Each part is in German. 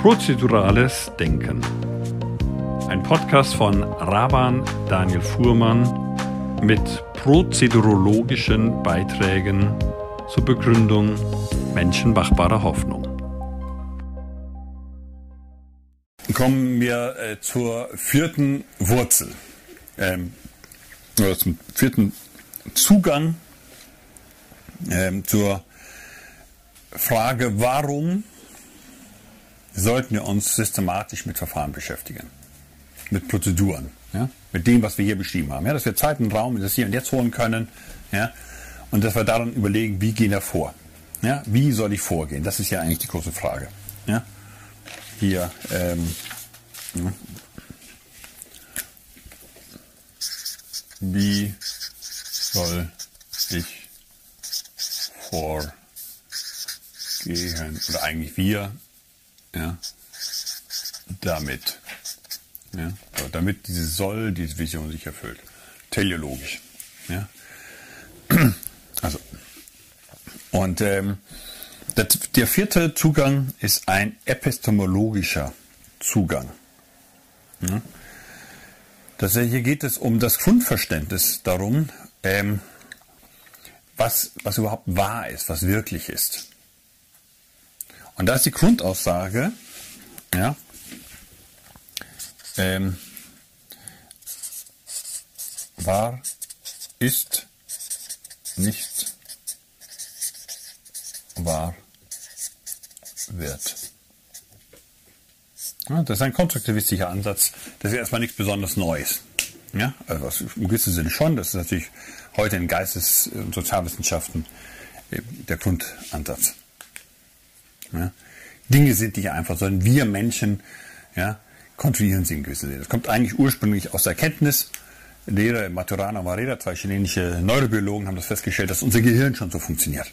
Prozedurales Denken. Ein Podcast von Raban Daniel Fuhrmann mit prozedurologischen Beiträgen zur Begründung menschenmachbarer Hoffnung. Kommen wir äh, zur vierten Wurzel, ähm, oder zum vierten Zugang ähm, zur Frage, warum sollten wir uns systematisch mit Verfahren beschäftigen, mit Prozeduren, ja? mit dem, was wir hier beschrieben haben, ja? dass wir Zeit und Raum das Hier und Jetzt holen können ja? und dass wir daran überlegen, wie gehen wir vor, ja? wie soll ich vorgehen, das ist ja eigentlich die große Frage. Ja? Hier, ähm, ja? wie soll ich vorgehen, oder eigentlich wir ja, damit. Ja, damit diese Soll, diese Vision sich erfüllt. Teleologisch. Ja. Also. Und ähm, der, der vierte Zugang ist ein epistemologischer Zugang. Ja. Das, hier geht es um das Grundverständnis darum, ähm, was, was überhaupt wahr ist, was wirklich ist. Und da ist die Grundaussage, ja, ähm, wahr ist nicht wahr wird. Ja, das ist ein konstruktivistischer Ansatz. Das ist erstmal nichts besonders Neues. Ja, also im gewissen Sinne schon. Das ist natürlich heute in Geistes- und Sozialwissenschaften äh, der Grundansatz. Ja? Dinge sind nicht einfach, sondern wir Menschen ja, konstruieren sie in gewisser Sinne. Das kommt eigentlich ursprünglich aus der Erkenntnis. Lehrer Maturana Varela, zwei chilenische Neurobiologen, haben das festgestellt, dass unser Gehirn schon so funktioniert.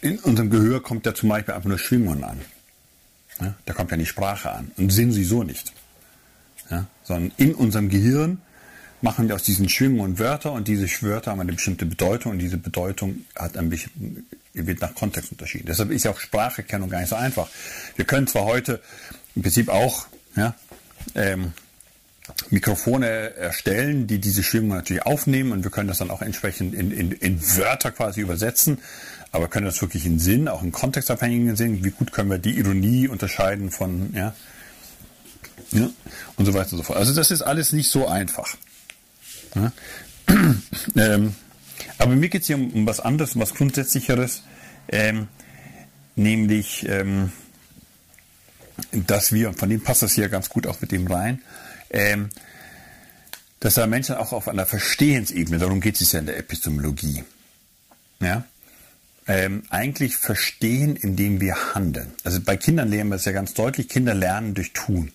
In unserem Gehör kommt ja zum Beispiel einfach nur Schwingungen an. Ja, da kommt ja die Sprache an und Sinn sie so nicht. Ja, sondern in unserem Gehirn machen wir aus diesen Schwingungen Wörter und diese Wörter haben eine bestimmte Bedeutung und diese Bedeutung hat ein bisschen, wird nach Kontext unterschieden. Deshalb ist ja auch Spracherkennung gar nicht so einfach. Wir können zwar heute im Prinzip auch ja, ähm, Mikrofone erstellen, die diese Schwingungen natürlich aufnehmen und wir können das dann auch entsprechend in, in, in Wörter quasi übersetzen, aber können das wirklich in Sinn, auch in kontextabhängigen Sinn, wie gut können wir die Ironie unterscheiden von, ja, ja und so weiter und so fort. Also das ist alles nicht so einfach. Ja? ähm, aber mir geht es hier um, was anderes, um was Grundsätzlicheres, ähm, nämlich, ähm, dass wir, von dem passt das hier ganz gut auch mit dem rein, ähm, dass da Menschen auch auf einer Verstehensebene, darum geht es ja in der Epistemologie, ja, ähm, eigentlich verstehen, indem wir handeln. Also bei Kindern lernen wir es ja ganz deutlich, Kinder lernen durch Tun.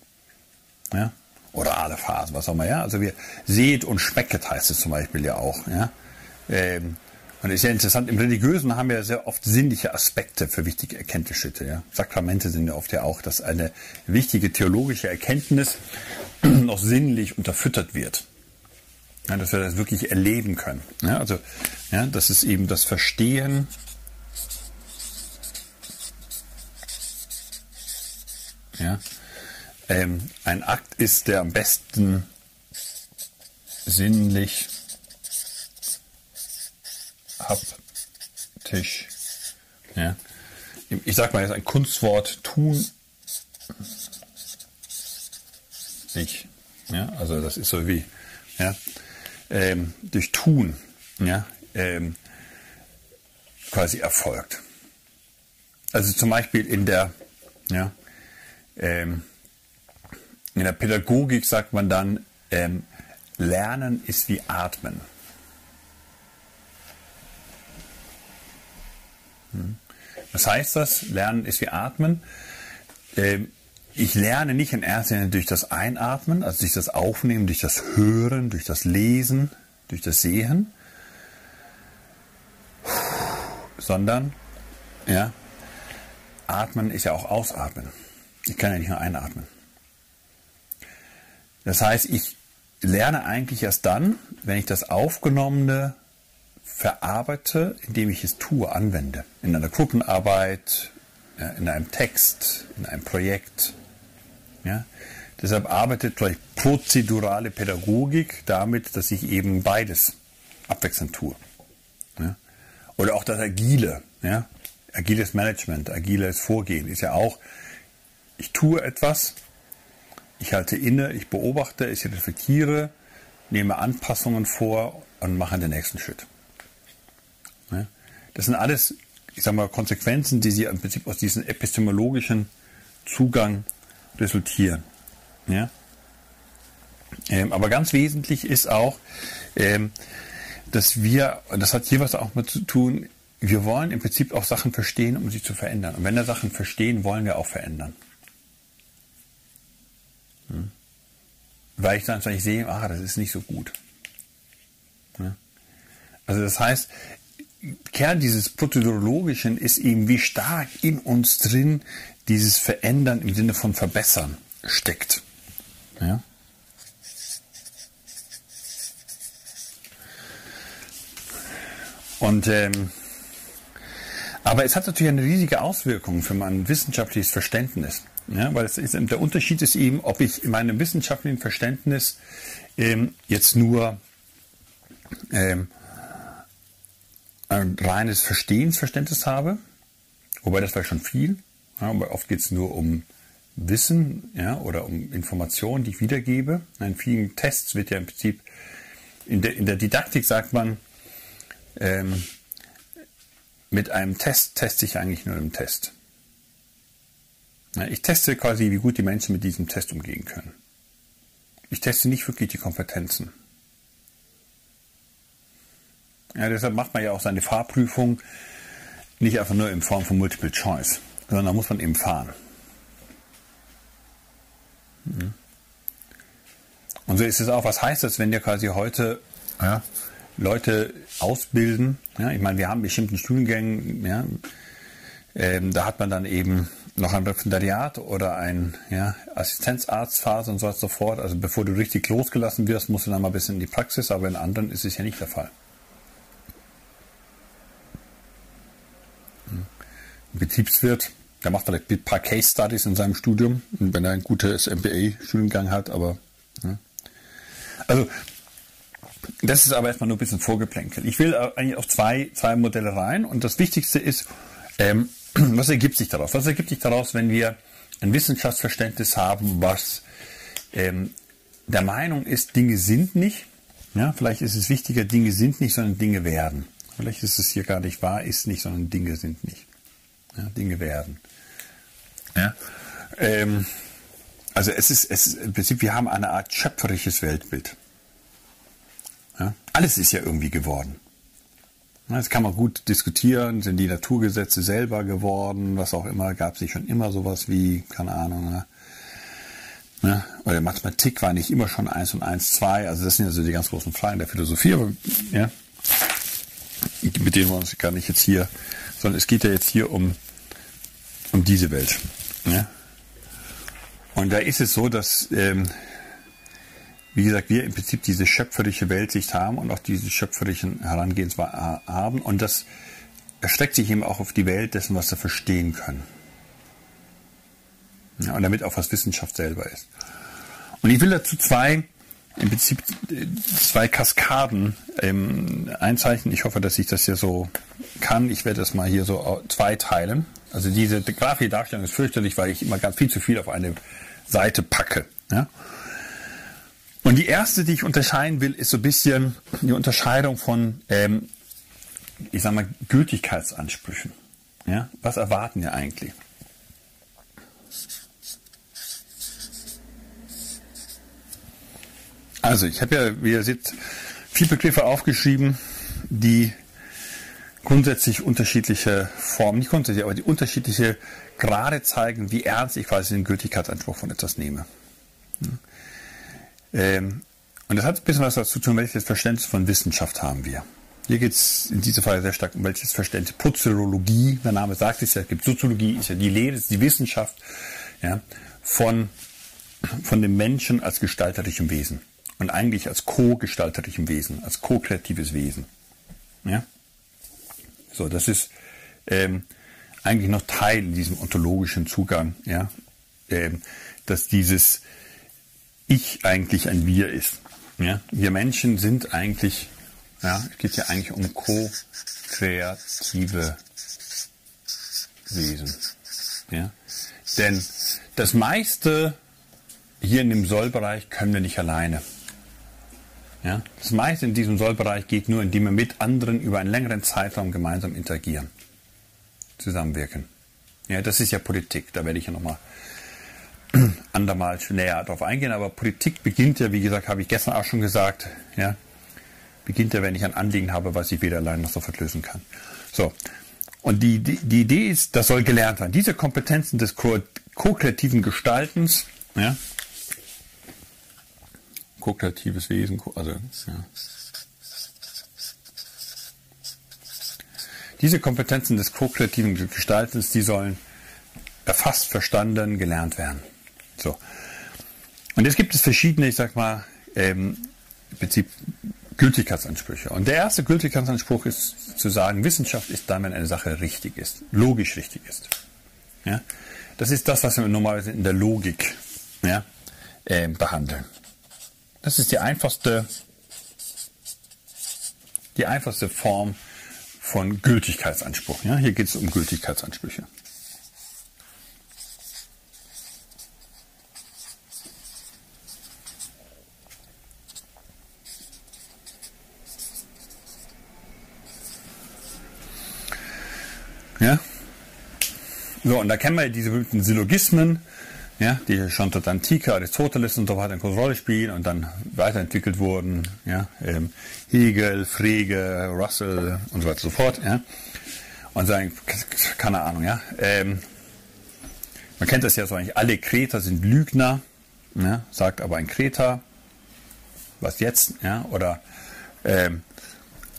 Ja? orale Phasen, was auch immer, ja. Also wir seht und schmecket heißt es zum Beispiel ja auch, ja. Ähm, und ist ja interessant, im Religiösen haben wir sehr oft sinnliche Aspekte für wichtige Erkenntnisschritte. Ja? Sakramente sind ja oft ja auch, dass eine wichtige theologische Erkenntnis noch sinnlich unterfüttert wird. Ja, dass wir das wirklich erleben können. Ja, also, ja, das ist eben das Verstehen ja, ähm, ein Akt ist, der am besten sinnlich, haptisch, ja, ich sag mal jetzt ein Kunstwort, tun, sich, ja, also das ist so wie, ja, ähm, durch Tun, ja, ähm, quasi erfolgt. Also zum Beispiel in der, ja, ähm, in der Pädagogik sagt man dann, ähm, Lernen ist wie Atmen. Was heißt das? Lernen ist wie Atmen. Ähm, ich lerne nicht in erster Linie durch das Einatmen, also durch das Aufnehmen, durch das Hören, durch das Lesen, durch das Sehen, sondern ja, Atmen ist ja auch Ausatmen. Ich kann ja nicht nur einatmen. Das heißt, ich lerne eigentlich erst dann, wenn ich das Aufgenommene verarbeite, indem ich es tue, anwende. In einer Gruppenarbeit, in einem Text, in einem Projekt. Ja? Deshalb arbeitet gleich prozedurale Pädagogik damit, dass ich eben beides abwechselnd tue. Ja? Oder auch das Agile. Ja? Agiles Management, agiles Vorgehen ist ja auch, ich tue etwas, ich halte inne, ich beobachte, ich reflektiere, nehme Anpassungen vor und mache den nächsten Schritt. Ja? Das sind alles, ich sage mal, Konsequenzen, die sie im Prinzip aus diesem epistemologischen Zugang resultieren. Ja? Ähm, aber ganz wesentlich ist auch, ähm, dass wir, das hat hier was auch mit zu tun, wir wollen im Prinzip auch Sachen verstehen, um sie zu verändern. Und wenn wir Sachen verstehen, wollen wir auch verändern. Hm? Weil ich dann sehe, ah, das ist nicht so gut. Ja? Also das heißt, Kern dieses Prozedurologischen ist eben, wie stark in uns drin dieses Verändern im Sinne von Verbessern steckt. Ja? Und ähm, aber es hat natürlich eine riesige Auswirkung für mein wissenschaftliches Verständnis. Ja, weil ist, der Unterschied ist eben, ob ich in meinem wissenschaftlichen Verständnis ähm, jetzt nur ähm, ein reines Verstehensverständnis habe, wobei das war schon viel, ja, aber oft geht es nur um Wissen ja, oder um Informationen, die ich wiedergebe. In vielen Tests wird ja im Prinzip, in der, in der Didaktik sagt man, ähm, mit einem Test teste ich eigentlich nur einen Test. Ja, ich teste quasi, wie gut die Menschen mit diesem Test umgehen können. Ich teste nicht wirklich die Kompetenzen. Ja, deshalb macht man ja auch seine Fahrprüfung nicht einfach nur in Form von Multiple Choice, sondern da muss man eben fahren. Mhm. Und so ist es auch. Was heißt das, wenn wir quasi heute ja, Leute ausbilden? Ja, ich meine, wir haben bestimmten Studiengängen, ja, ähm, da hat man dann eben noch ein Referendariat oder ein ja, Assistenzarztphase und so weiter und so fort. Also bevor du richtig losgelassen wirst, musst du dann mal ein bisschen in die Praxis, aber in anderen ist es ja nicht der Fall. Betriebswirt, der macht vielleicht ein paar Case Studies in seinem Studium, wenn er ein gutes MBA-Studiengang hat, aber ja. also das ist aber erstmal nur ein bisschen Vorgeplänkel. Ich will eigentlich auf zwei, zwei Modelle rein und das Wichtigste ist, ähm, was ergibt sich daraus? Was ergibt sich daraus, wenn wir ein Wissenschaftsverständnis haben, was ähm, der Meinung ist, Dinge sind nicht. Ja, vielleicht ist es wichtiger, Dinge sind nicht, sondern Dinge werden. Vielleicht ist es hier gar nicht wahr, ist nicht, sondern Dinge sind nicht. Ja, Dinge werden. Ja? Ähm, also es ist, es ist im Prinzip, wir haben eine Art schöpferisches Weltbild. Ja? Alles ist ja irgendwie geworden. Das kann man gut diskutieren. Sind die Naturgesetze selber geworden? Was auch immer. Gab es nicht schon immer sowas wie, keine Ahnung, ne? Ne? Oder Mathematik war nicht immer schon 1 und 1, 2. Also das sind ja so die ganz großen Fragen der Philosophie. Aber, ja, mit denen wir uns gar nicht jetzt hier, sondern es geht ja jetzt hier um, um diese Welt. Ja? Und da ist es so, dass ähm, wie gesagt, wir im Prinzip diese schöpferische Weltsicht haben und auch diese schöpferischen Herangehensweise haben. Und das erstreckt sich eben auch auf die Welt dessen, was wir verstehen können. Ja, und damit auch was Wissenschaft selber ist. Und ich will dazu zwei, im Prinzip zwei Kaskaden ähm, einzeichnen. Ich hoffe, dass ich das hier so kann. Ich werde das mal hier so zwei teilen. Also diese grafische Darstellung ist fürchterlich, weil ich immer ganz viel zu viel auf eine Seite packe. Ja? Und die erste, die ich unterscheiden will, ist so ein bisschen die Unterscheidung von, ähm, ich sag mal, Gültigkeitsansprüchen. Ja? Was erwarten wir eigentlich? Also, ich habe ja, wie ihr seht, vier Begriffe aufgeschrieben, die grundsätzlich unterschiedliche Formen, nicht grundsätzlich, aber die unterschiedliche Grade zeigen, wie ernst ich quasi den Gültigkeitsanspruch von etwas nehme. Ähm, und das hat ein bisschen was dazu zu tun, welches Verständnis von Wissenschaft haben wir. Hier geht es in dieser Fall sehr stark um welches Verständnis. Prozerologie, der Name sagt es ja, es gibt Soziologie, ist ja die Lehre, ist die Wissenschaft ja, von, von dem Menschen als gestalterischem Wesen. Und eigentlich als co-gestalterischem Wesen, als co-kreatives Wesen. Ja? So, das ist ähm, eigentlich noch Teil in diesem ontologischen Zugang, ja, ähm, dass dieses Ich eigentlich ein Wir ist. Ja? Wir Menschen sind eigentlich, ja, es geht ja eigentlich um ko-kreative Wesen. Ja? Denn das meiste hier in dem Sollbereich können wir nicht alleine. Ja? Das meiste in diesem Sollbereich geht nur, indem wir mit anderen über einen längeren Zeitraum gemeinsam interagieren, zusammenwirken. Ja, das ist ja Politik, da werde ich ja nochmal andermal näher darauf eingehen, aber Politik beginnt ja, wie gesagt, habe ich gestern auch schon gesagt, ja, beginnt ja, wenn ich ein Anliegen habe, was ich weder allein noch sofort lösen kann. So. Und die, die, die Idee ist, das soll gelernt werden. Diese Kompetenzen des ko-kreativen Gestaltens, ja, ko-kreatives Wesen, also, ja. Diese Kompetenzen des ko-kreativen Gestaltens, die sollen erfasst, verstanden, gelernt werden. So. Und jetzt gibt es verschiedene, ich sag mal, ähm, im Prinzip Gültigkeitsansprüche. Und der erste Gültigkeitsanspruch ist zu sagen, Wissenschaft ist dann, wenn eine Sache richtig ist, logisch richtig ist. Ja? Das ist das, was wir normalerweise in der Logik ja, äh, behandeln. Das ist die einfachste, die einfachste Form von Gültigkeitsanspruch. Ja? Hier geht es um Gültigkeitsansprüche. Ja? So, und da kennen wir diese berühmten Syllogismen, ja, die schon seit Antike, Aristoteles und so weiter eine große Rolle spielen und dann weiterentwickelt wurden. Ja, ähm, Hegel, Frege, Russell und so weiter und so fort. Ja. Und sagen, keine Ahnung, ja. Ähm, man kennt das ja so eigentlich, alle Kreter sind Lügner, ja, sagt aber ein Kreter, was jetzt, ja, oder ähm,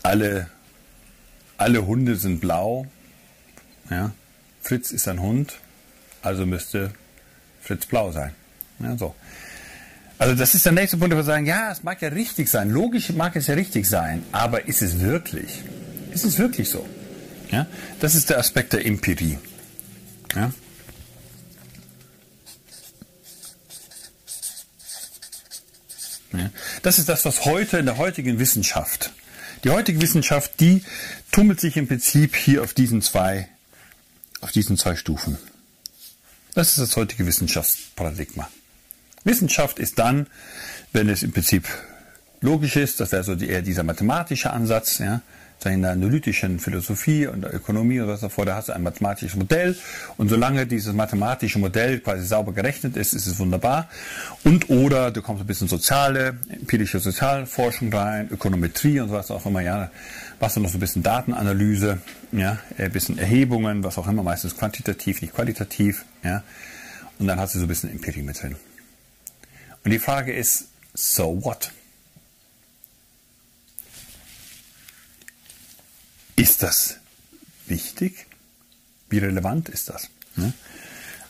alle, alle Hunde sind blau, ja? Fritz ist ein Hund, also müsste Fritz blau sein. Ja, so. Also das ist der nächste Punkt, wo wir sagen, ja, es mag ja richtig sein, logisch mag es ja richtig sein, aber ist es wirklich? Ist es wirklich so? Ja? Das ist der Aspekt der Empirie. Ja? Ja? Das ist das, was heute in der heutigen Wissenschaft, die heutige Wissenschaft, die tummelt sich im Prinzip hier auf diesen zwei auf diesen zwei Stufen. Das ist das heutige Wissenschaftsparadigma. Wissenschaft ist dann, wenn es im Prinzip logisch ist, das wäre so eher dieser mathematische Ansatz, ja, in der analytischen Philosophie und der Ökonomie und was davor, da hast du ein mathematisches Modell und solange dieses mathematische Modell quasi sauber gerechnet ist, ist es wunderbar. Und oder du kommst ein bisschen soziale, empirische Sozialforschung rein, Ökonometrie und was auch immer, ja, machst du noch so ein bisschen Datenanalyse, ja, ein bisschen Erhebungen, was auch immer, meistens quantitativ, nicht qualitativ, ja, und dann hast du so ein bisschen Empirie mit drin. Und die Frage ist, so what? Ist das wichtig? Wie relevant ist das? Ja?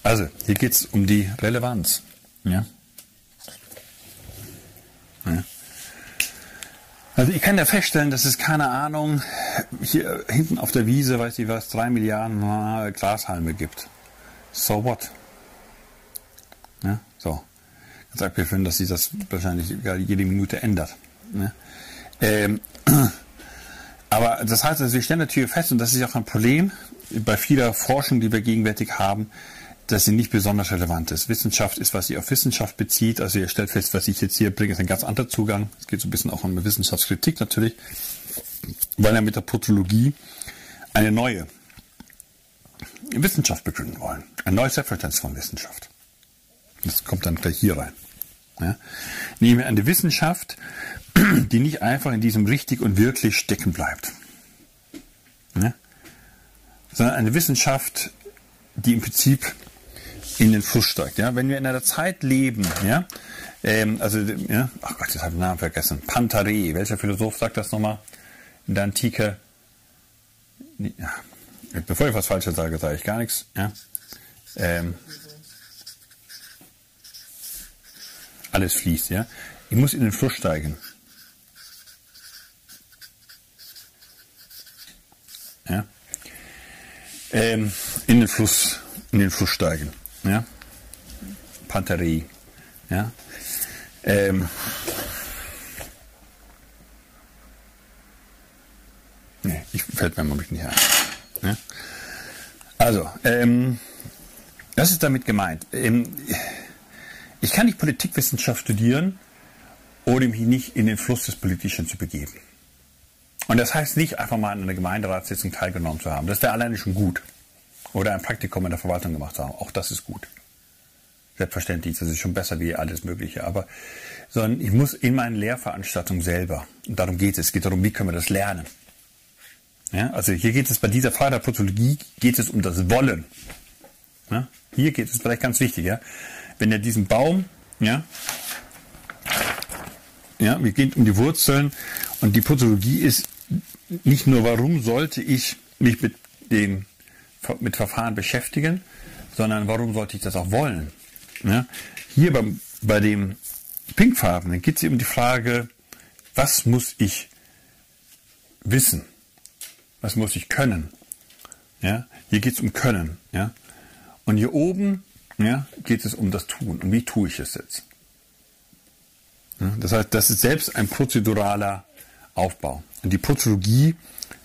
Also, hier geht es um die Relevanz. Ja? Ja. Also ich kann ja feststellen, dass es keine Ahnung, hier hinten auf der Wiese, weiß ich was, drei Milliarden Grashalme gibt. So what? Ja, so. Ganz abgeführt, dass sich das wahrscheinlich jede Minute ändert. Ja. Ähm, aber das heißt, also wir stellen natürlich fest, und das ist auch ein Problem bei vieler Forschung, die wir gegenwärtig haben, dass sie nicht besonders relevant ist. Wissenschaft ist, was sie auf Wissenschaft bezieht. Also ihr stellt fest, was ich jetzt hier bringe, ist ein ganz anderer Zugang. Es geht so ein bisschen auch um Wissenschaftskritik natürlich, weil wir mit der Protologie eine neue Wissenschaft begründen wollen. Ein neues Selbstverständnis von Wissenschaft. Das kommt dann gleich hier rein. Ja? Nehmen wir eine Wissenschaft, die nicht einfach in diesem richtig und wirklich stecken bleibt. Ja? Sondern eine Wissenschaft, die im Prinzip in den Fluss steigt. Ja? Wenn wir in einer Zeit leben, ja, ähm, also, ja, ach Gott, jetzt habe ich den Namen vergessen. Pantare, welcher Philosoph sagt das nochmal? In der Antike. Bevor ich was Falsches sage, sage ich gar nichts. Ja? Ähm, alles fließt, ja. Ich muss in den Fluss steigen. Ja. ähm, in den Fluss, in den Fluss steigen. Ja? Panterie. Ja? Ähm, nee, ich, fällt mir Moment nicht ein. Ja? Also, ähm, was ist damit gemeint? Ähm, ich kann nicht Politikwissenschaft studieren, ohne mich nicht in den Fluss des Politischen zu begeben. Und das heißt nicht einfach mal an einer Gemeinderatssitzung teilgenommen zu haben. Das wäre alleine schon gut. Oder ein Praktikum in der Verwaltung gemacht zu haben. Auch das ist gut. Selbstverständlich, das ist schon besser wie alles Mögliche. Aber sondern ich muss in meinen Lehrveranstaltungen selber, und darum geht es, es geht darum, wie können wir das lernen. Ja, also hier geht es bei dieser Frage der Prozologie geht es um das Wollen. Ja, hier geht es vielleicht ganz wichtig, ja. Wenn er diesen Baum, ja, ja, wir gehen um die Wurzeln und die Prozologie ist nicht nur, warum sollte ich mich mit dem mit Verfahren beschäftigen, sondern warum sollte ich das auch wollen? Ja? Hier beim, bei dem Pinkfarbenen geht es um die Frage, was muss ich wissen? Was muss ich können? Ja? Hier geht es um Können. Ja? Und hier oben ja, geht es um das Tun. Und wie tue ich es jetzt? Ja? Das heißt, das ist selbst ein prozeduraler Aufbau. Und die Prozologie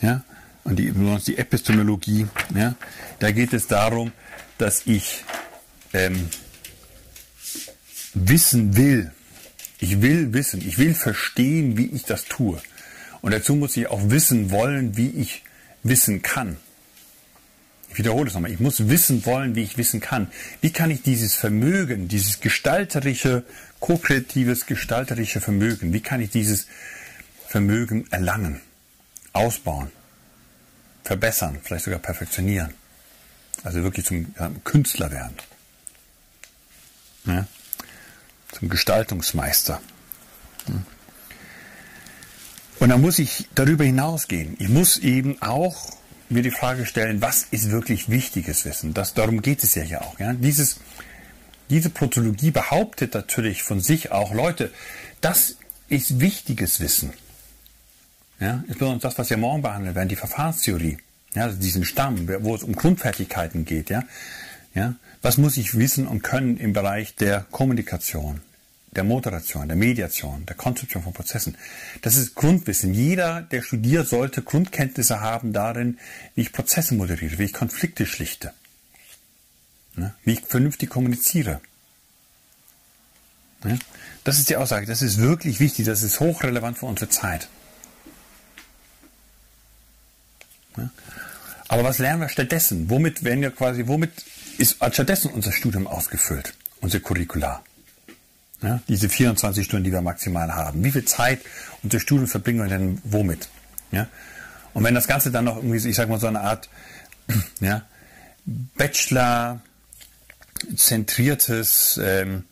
ja, und die, die Epistemologie, ja, da geht es darum, dass ich ähm, wissen will. Ich will wissen, ich will verstehen, wie ich das tue. Und dazu muss ich auch wissen wollen, wie ich wissen kann. Wiederhole es nochmal. Ich muss wissen wollen, wie ich wissen kann. Wie kann ich dieses Vermögen, dieses gestalterische, ko-kreatives gestalterische Vermögen, wie kann ich dieses Vermögen erlangen, ausbauen, verbessern, vielleicht sogar perfektionieren? Also wirklich zum ja, Künstler werden. Ja? Zum Gestaltungsmeister. Hm. Und dann muss ich darüber hinausgehen. Ich muss eben auch mir die Frage stellen, was ist wirklich wichtiges Wissen? Das, darum geht es ja hier auch. Ja? Dieses, diese Protologie behauptet natürlich von sich auch, Leute, das ist wichtiges Wissen. Ja? Insbesondere das, was wir morgen behandeln werden, die Verfahrenstheorie. Ja, also diesen Stamm, wo es um Grundfertigkeiten geht. Ja? Ja? Was muss ich wissen und können im Bereich der Kommunikation, der Moderation, der Mediation, der Konzeption von Prozessen. Das ist Grundwissen. Jeder, der studiert, sollte Grundkenntnisse haben darin, wie ich Prozesse moderiere, wie ich Konflikte schlichte, ne? wie ich vernünftig kommuniziere. Ne? Das ist die Aussage. Das ist wirklich wichtig. Das ist hochrelevant für unsere Zeit. Ne? Aber was lernen wir stattdessen? Womit werden wir quasi, womit ist stattdessen unser Studium ausgefüllt? Unser Curricular? Ja, diese 24 Stunden, die wir maximal haben. Wie viel Zeit unser Studium verbringen wir denn womit? Ja? Und wenn das Ganze dann noch irgendwie, ich sag mal, so eine Art ja, Bachelor-zentriertes ähm,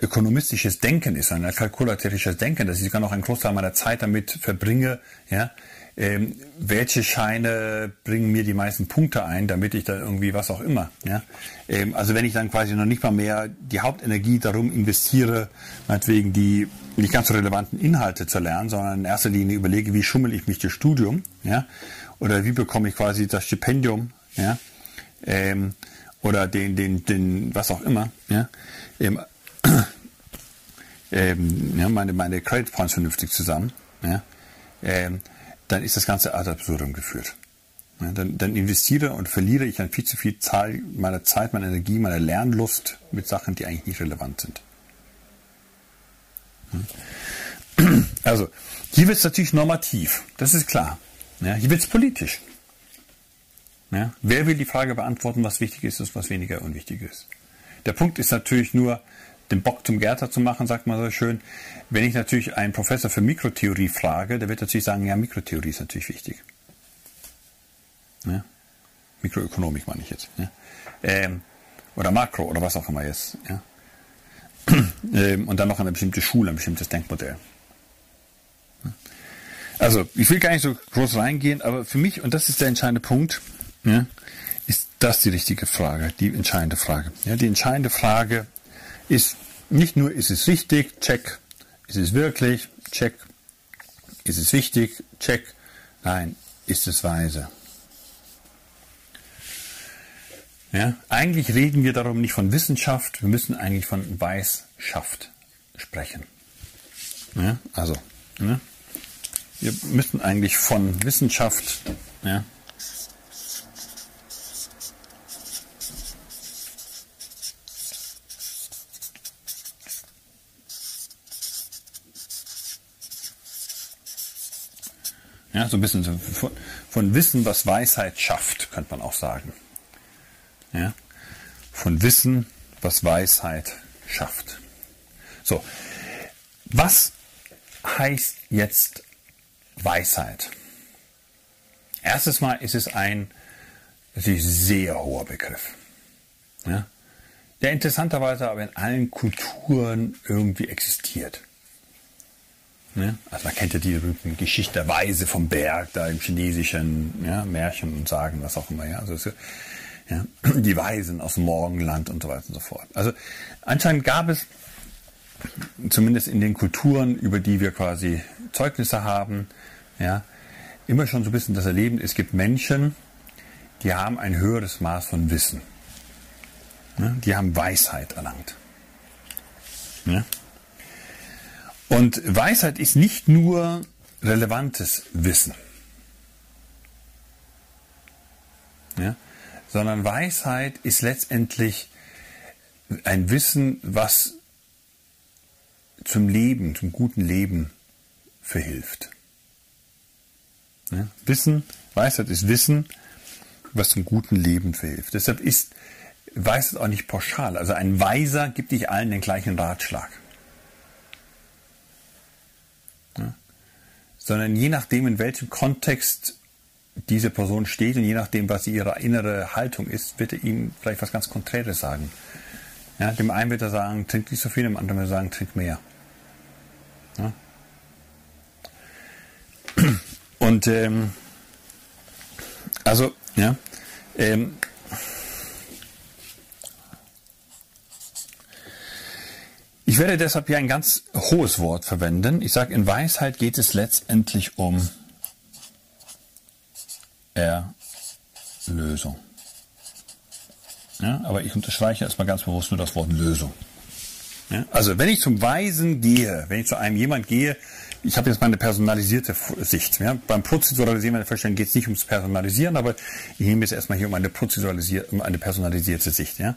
ökonomistisches Denken ist, ein kalkulatorisches Denken, dass ich sogar noch einen Großteil meiner Zeit damit verbringe, ja, ähm, welche Scheine bringen mir die meisten Punkte ein, damit ich da irgendwie was auch immer. Ja? Ähm, also wenn ich dann quasi noch nicht mal mehr die Hauptenergie darum investiere, meinetwegen die nicht ganz so relevanten Inhalte zu lernen, sondern in erster Linie überlege, wie schummel ich mich das Studium, ja, oder wie bekomme ich quasi das Stipendium, ja, ähm, oder den, den, den, was auch immer, ja, ähm, ähm, ja meine, meine Credit Points vernünftig zusammen, ja, ähm, dann ist das Ganze ad absurdum geführt. Dann, dann, investiere und verliere ich dann viel zu viel Zahl meiner Zeit, meiner Energie, meiner Lernlust mit Sachen, die eigentlich nicht relevant sind. Also, hier wird es natürlich normativ, das ist klar. Ja, hier wird es politisch. Ja, wer will die Frage beantworten, was wichtig ist und was weniger unwichtig ist? Der Punkt ist natürlich nur, den Bock zum Gärter zu machen, sagt man so schön. Wenn ich natürlich einen Professor für Mikrotheorie frage, der wird natürlich sagen, ja, Mikrotheorie ist natürlich wichtig. Ja? Mikroökonomik meine ich jetzt. Ja? Ähm, oder Makro oder was auch immer jetzt. Ja? ähm, und dann noch eine bestimmte Schule, ein bestimmtes Denkmodell. Also, ich will gar nicht so groß reingehen, aber für mich, und das ist der entscheidende Punkt, ja, ist das die richtige Frage, die entscheidende Frage. Ja, die entscheidende Frage ist nicht nur, ist es richtig, check, ist es wirklich, check, ist es wichtig, check, nein, ist es weise. Ja, eigentlich reden wir darum nicht von Wissenschaft, wir müssen eigentlich von Weisschaft sprechen. Ja, also, ne? wir müssen eigentlich von Wissenschaft, ja, Ja, so ein bisschen von, von Wissen, was Weisheit schafft, könnte man auch sagen. Ja? Von Wissen, was Weisheit schafft. So, was heißt jetzt Weisheit? Erstes Mal ist es ein sehr hoher Begriff. Ja? Der interessanterweise aber in allen Kulturen irgendwie existiert. Ja? Also man kennt ja die berühmten Weise vom Berg, da im chinesischen ja, Märchen und Sagen, was auch immer. Ja? Also ja, die Weisen aus dem Morgenland und so weiter und so fort. Also anscheinend gab es, zumindest in den Kulturen, über die wir quasi Zeugnisse haben, ja, immer schon so ein bisschen das Erleben, es gibt Menschen, die haben ein höheres Maß von Wissen. Ja, die haben Weisheit erlangt. Ja? Und Weisheit ist nicht nur relevantes Wissen. Ja? sondern Weisheit ist letztendlich ein Wissen, was zum Leben, zum guten Leben verhilft. Ja? Wissen, Weisheit ist Wissen, was zum guten Leben verhilft. Deshalb ist Weisheit auch nicht pauschal. Also ein Weiser gibt nicht allen den gleichen Ratschlag. Sondern je nachdem, in welchem Kontext diese Person steht und je nachdem, was ihre innere Haltung ist, wird er ihm vielleicht was ganz Konträres sagen. Ja, dem einen wird er sagen, trink nicht so viel, dem anderen wird er sagen, trink mehr. Ja? Und ähm, also, ja, ähm, ich werde deshalb hier ein ganz hohes Wort verwenden. Ich sage, in Weisheit geht es letztendlich um Erlösung. Ja, aber ich unterstreiche erstmal ganz bewusst nur das Wort Lösung. Ja, also wenn ich zum Weisen gehe, wenn ich zu einem jemand gehe, ich habe jetzt mal eine personalisierte Sicht. Ja. Beim Prozeduralisieren meiner Vorstellung geht es nicht ums Personalisieren, aber ich nehme jetzt erstmal hier um eine, um eine personalisierte Sicht. Ja.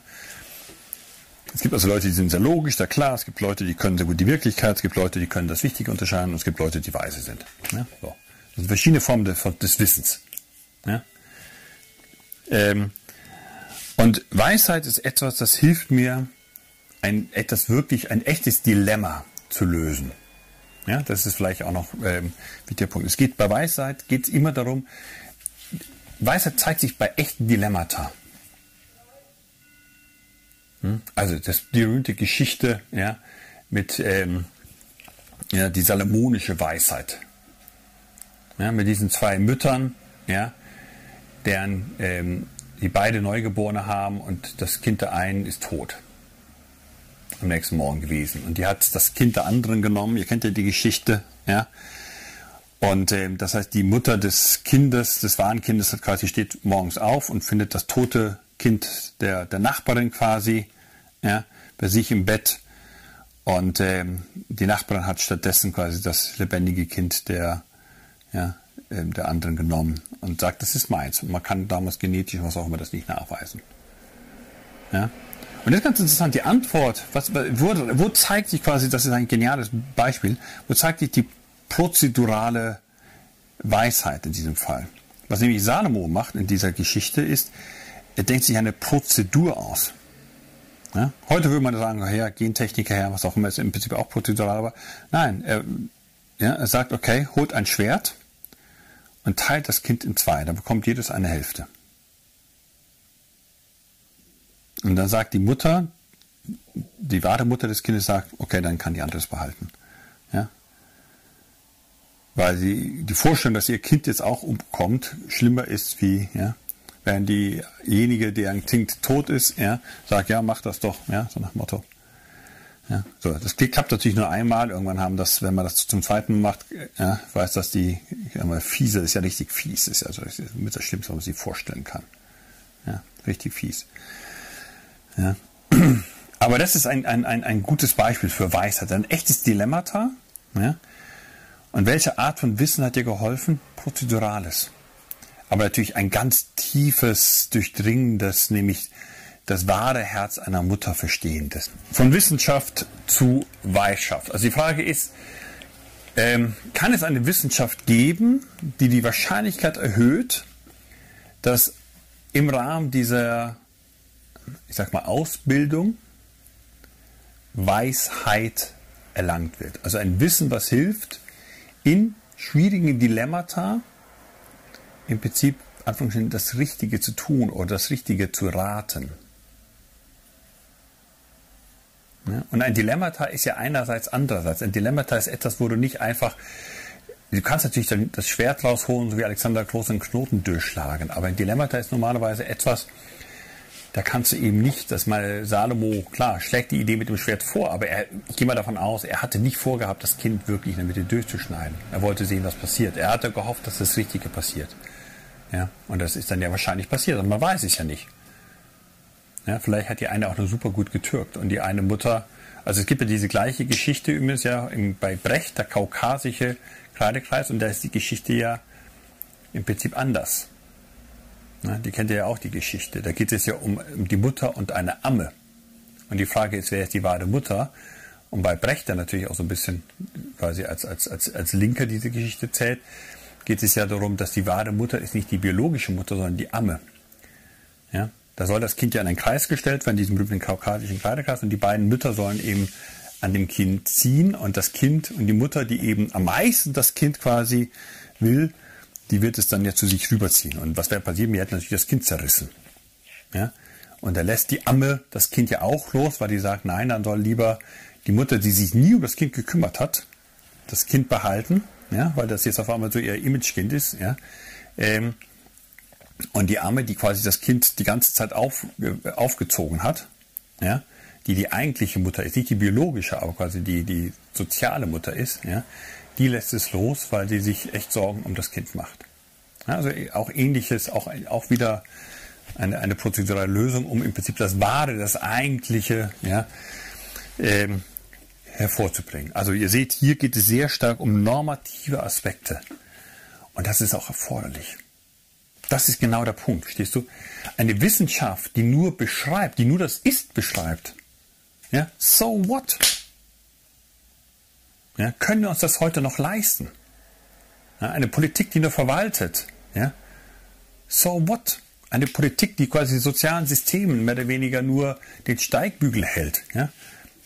Es gibt also Leute, die sind sehr logisch, sehr klar. Es gibt Leute, die können sehr gut die Wirklichkeit. Es gibt Leute, die können das Wichtige unterscheiden. Und es gibt Leute, die weise sind. Ja, so. Das sind verschiedene Formen des Wissens. Ja? Ähm, und Weisheit ist etwas, das hilft mir, ein, etwas wirklich, ein echtes Dilemma zu lösen. Ja, das ist vielleicht auch noch ähm, der Punkt. Es geht bei Weisheit geht es immer darum, Weisheit zeigt sich bei echten Dilemmata. Hm? Also das, die berühmte Geschichte ja, mit ähm, ja, die salomonische Weisheit. Ja, mit diesen zwei Müttern, ja, deren ähm, die beide Neugeborene haben und das Kind der einen ist tot. Am nächsten Morgen gewesen. Und die hat das Kind der anderen genommen. Ihr kennt ja die Geschichte, ja. Und ähm, das heißt, die Mutter des Kindes, des wahren Kindes, hat quasi steht morgens auf und findet das tote Kind der, der Nachbarin quasi, ja, bei sich im Bett. Und ähm, die Nachbarin hat stattdessen quasi das lebendige Kind der, ja, ähm, der anderen genommen und sagt, das ist meins. Und man kann damals genetisch, was auch immer, das nicht nachweisen. Ja? Und das ist ganz interessant, die Antwort, was, wo, wo zeigt sich quasi, das ist ein geniales Beispiel, wo zeigt sich die prozedurale Weisheit in diesem Fall. Was nämlich Salomo macht in dieser Geschichte ist, er denkt sich eine Prozedur aus. Ja? Heute würde man sagen, ja, Gentechniker her, was auch immer, ist im Prinzip auch prozedural, aber nein, er, ja, er sagt, okay, holt ein Schwert, und teilt das Kind in zwei. Dann bekommt jedes eine Hälfte. Und dann sagt die Mutter, die wahre Mutter des Kindes sagt, okay, dann kann die andere es behalten. Ja? Weil sie, die Vorstellung, dass ihr Kind jetzt auch umkommt, schlimmer ist wie, ja, während diejenige, deren Kind tot ist, ja, sagt, ja, mach das doch, ja, so nach Motto. Ja, so, das klappt natürlich nur einmal. Irgendwann haben das, wenn man das zum zweiten Mal macht, ja, weiß, dass die ja, fiese ist ja richtig fies, ist also mit das Schlimmste, was man sich vorstellen kann. Ja. Richtig fies. Ja. Aber das ist ein, ein, ein, ein gutes Beispiel für Weisheit. Ein echtes Dilemmata. Ja. Und welche Art von Wissen hat dir geholfen? Prozedurales. Aber natürlich ein ganz tiefes, durchdringendes, nämlich das wahre Herz einer Mutter verstehendes. Von Wissenschaft zu Weisheit. Also die Frage ist, ähm, kann es eine Wissenschaft geben, die die Wahrscheinlichkeit erhöht, dass im Rahmen dieser, ich sag mal, Ausbildung Weisheit erlangt wird? Also ein Wissen, was hilft, in schwierigen Dilemmata im Prinzip das Richtige zu tun oder das Richtige zu raten. Und ein Dilemmata ist ja einerseits andererseits. Ein Dilemmata ist etwas, wo du nicht einfach, du kannst natürlich das Schwert rausholen, so wie Alexander Groß einen Knoten durchschlagen, aber ein Dilemmata ist normalerweise etwas, da kannst du eben nicht, dass mal Salomo, klar, schlägt die Idee mit dem Schwert vor, aber er, ich gehe mal davon aus, er hatte nicht vorgehabt, das Kind wirklich in der Mitte durchzuschneiden. Er wollte sehen, was passiert. Er hatte gehofft, dass das Richtige passiert. Ja, und das ist dann ja wahrscheinlich passiert, und man weiß es ja nicht. Ja, vielleicht hat die eine auch nur super gut getürkt und die eine Mutter, also es gibt ja diese gleiche Geschichte übrigens ja im, bei Brecht, der kaukasische Kreidekreis, und da ist die Geschichte ja im Prinzip anders. Ja, die kennt ihr ja auch die Geschichte. Da geht es ja um, um die Mutter und eine Amme. Und die Frage ist, wer ist die wahre Mutter? Und bei Brecht, der natürlich auch so ein bisschen quasi als, als, als, als Linker diese Geschichte zählt, geht es ja darum, dass die wahre Mutter ist nicht die biologische Mutter, sondern die Amme. Ja? Da soll das Kind ja in einen Kreis gestellt werden, diesen berühmten kaukasischen Kreidekreis, und die beiden Mütter sollen eben an dem Kind ziehen und das Kind und die Mutter, die eben am meisten das Kind quasi will, die wird es dann ja zu sich rüberziehen. Und was wäre passiert? Mir hätte natürlich das Kind zerrissen. Ja? Und er lässt die Amme das Kind ja auch los, weil die sagt, nein, dann soll lieber die Mutter, die sich nie um das Kind gekümmert hat, das Kind behalten, ja, weil das jetzt auf einmal so ihr Imagekind ist, ja. Ähm, und die Arme, die quasi das Kind die ganze Zeit auf, äh, aufgezogen hat, ja, die die eigentliche Mutter ist, nicht die biologische, aber quasi die, die soziale Mutter ist, ja, die lässt es los, weil sie sich echt Sorgen um das Kind macht. Ja, also auch ähnliches, auch, auch wieder eine, eine prozedurale Lösung, um im Prinzip das Wahre, das Eigentliche ja, ähm, hervorzubringen. Also ihr seht, hier geht es sehr stark um normative Aspekte. Und das ist auch erforderlich. Das ist genau der Punkt, verstehst du? Eine Wissenschaft, die nur beschreibt, die nur das Ist beschreibt. Ja, so what? Ja, können wir uns das heute noch leisten? Ja, eine Politik, die nur verwaltet. Ja, so what? Eine Politik, die quasi sozialen Systemen mehr oder weniger nur den Steigbügel hält. Ja,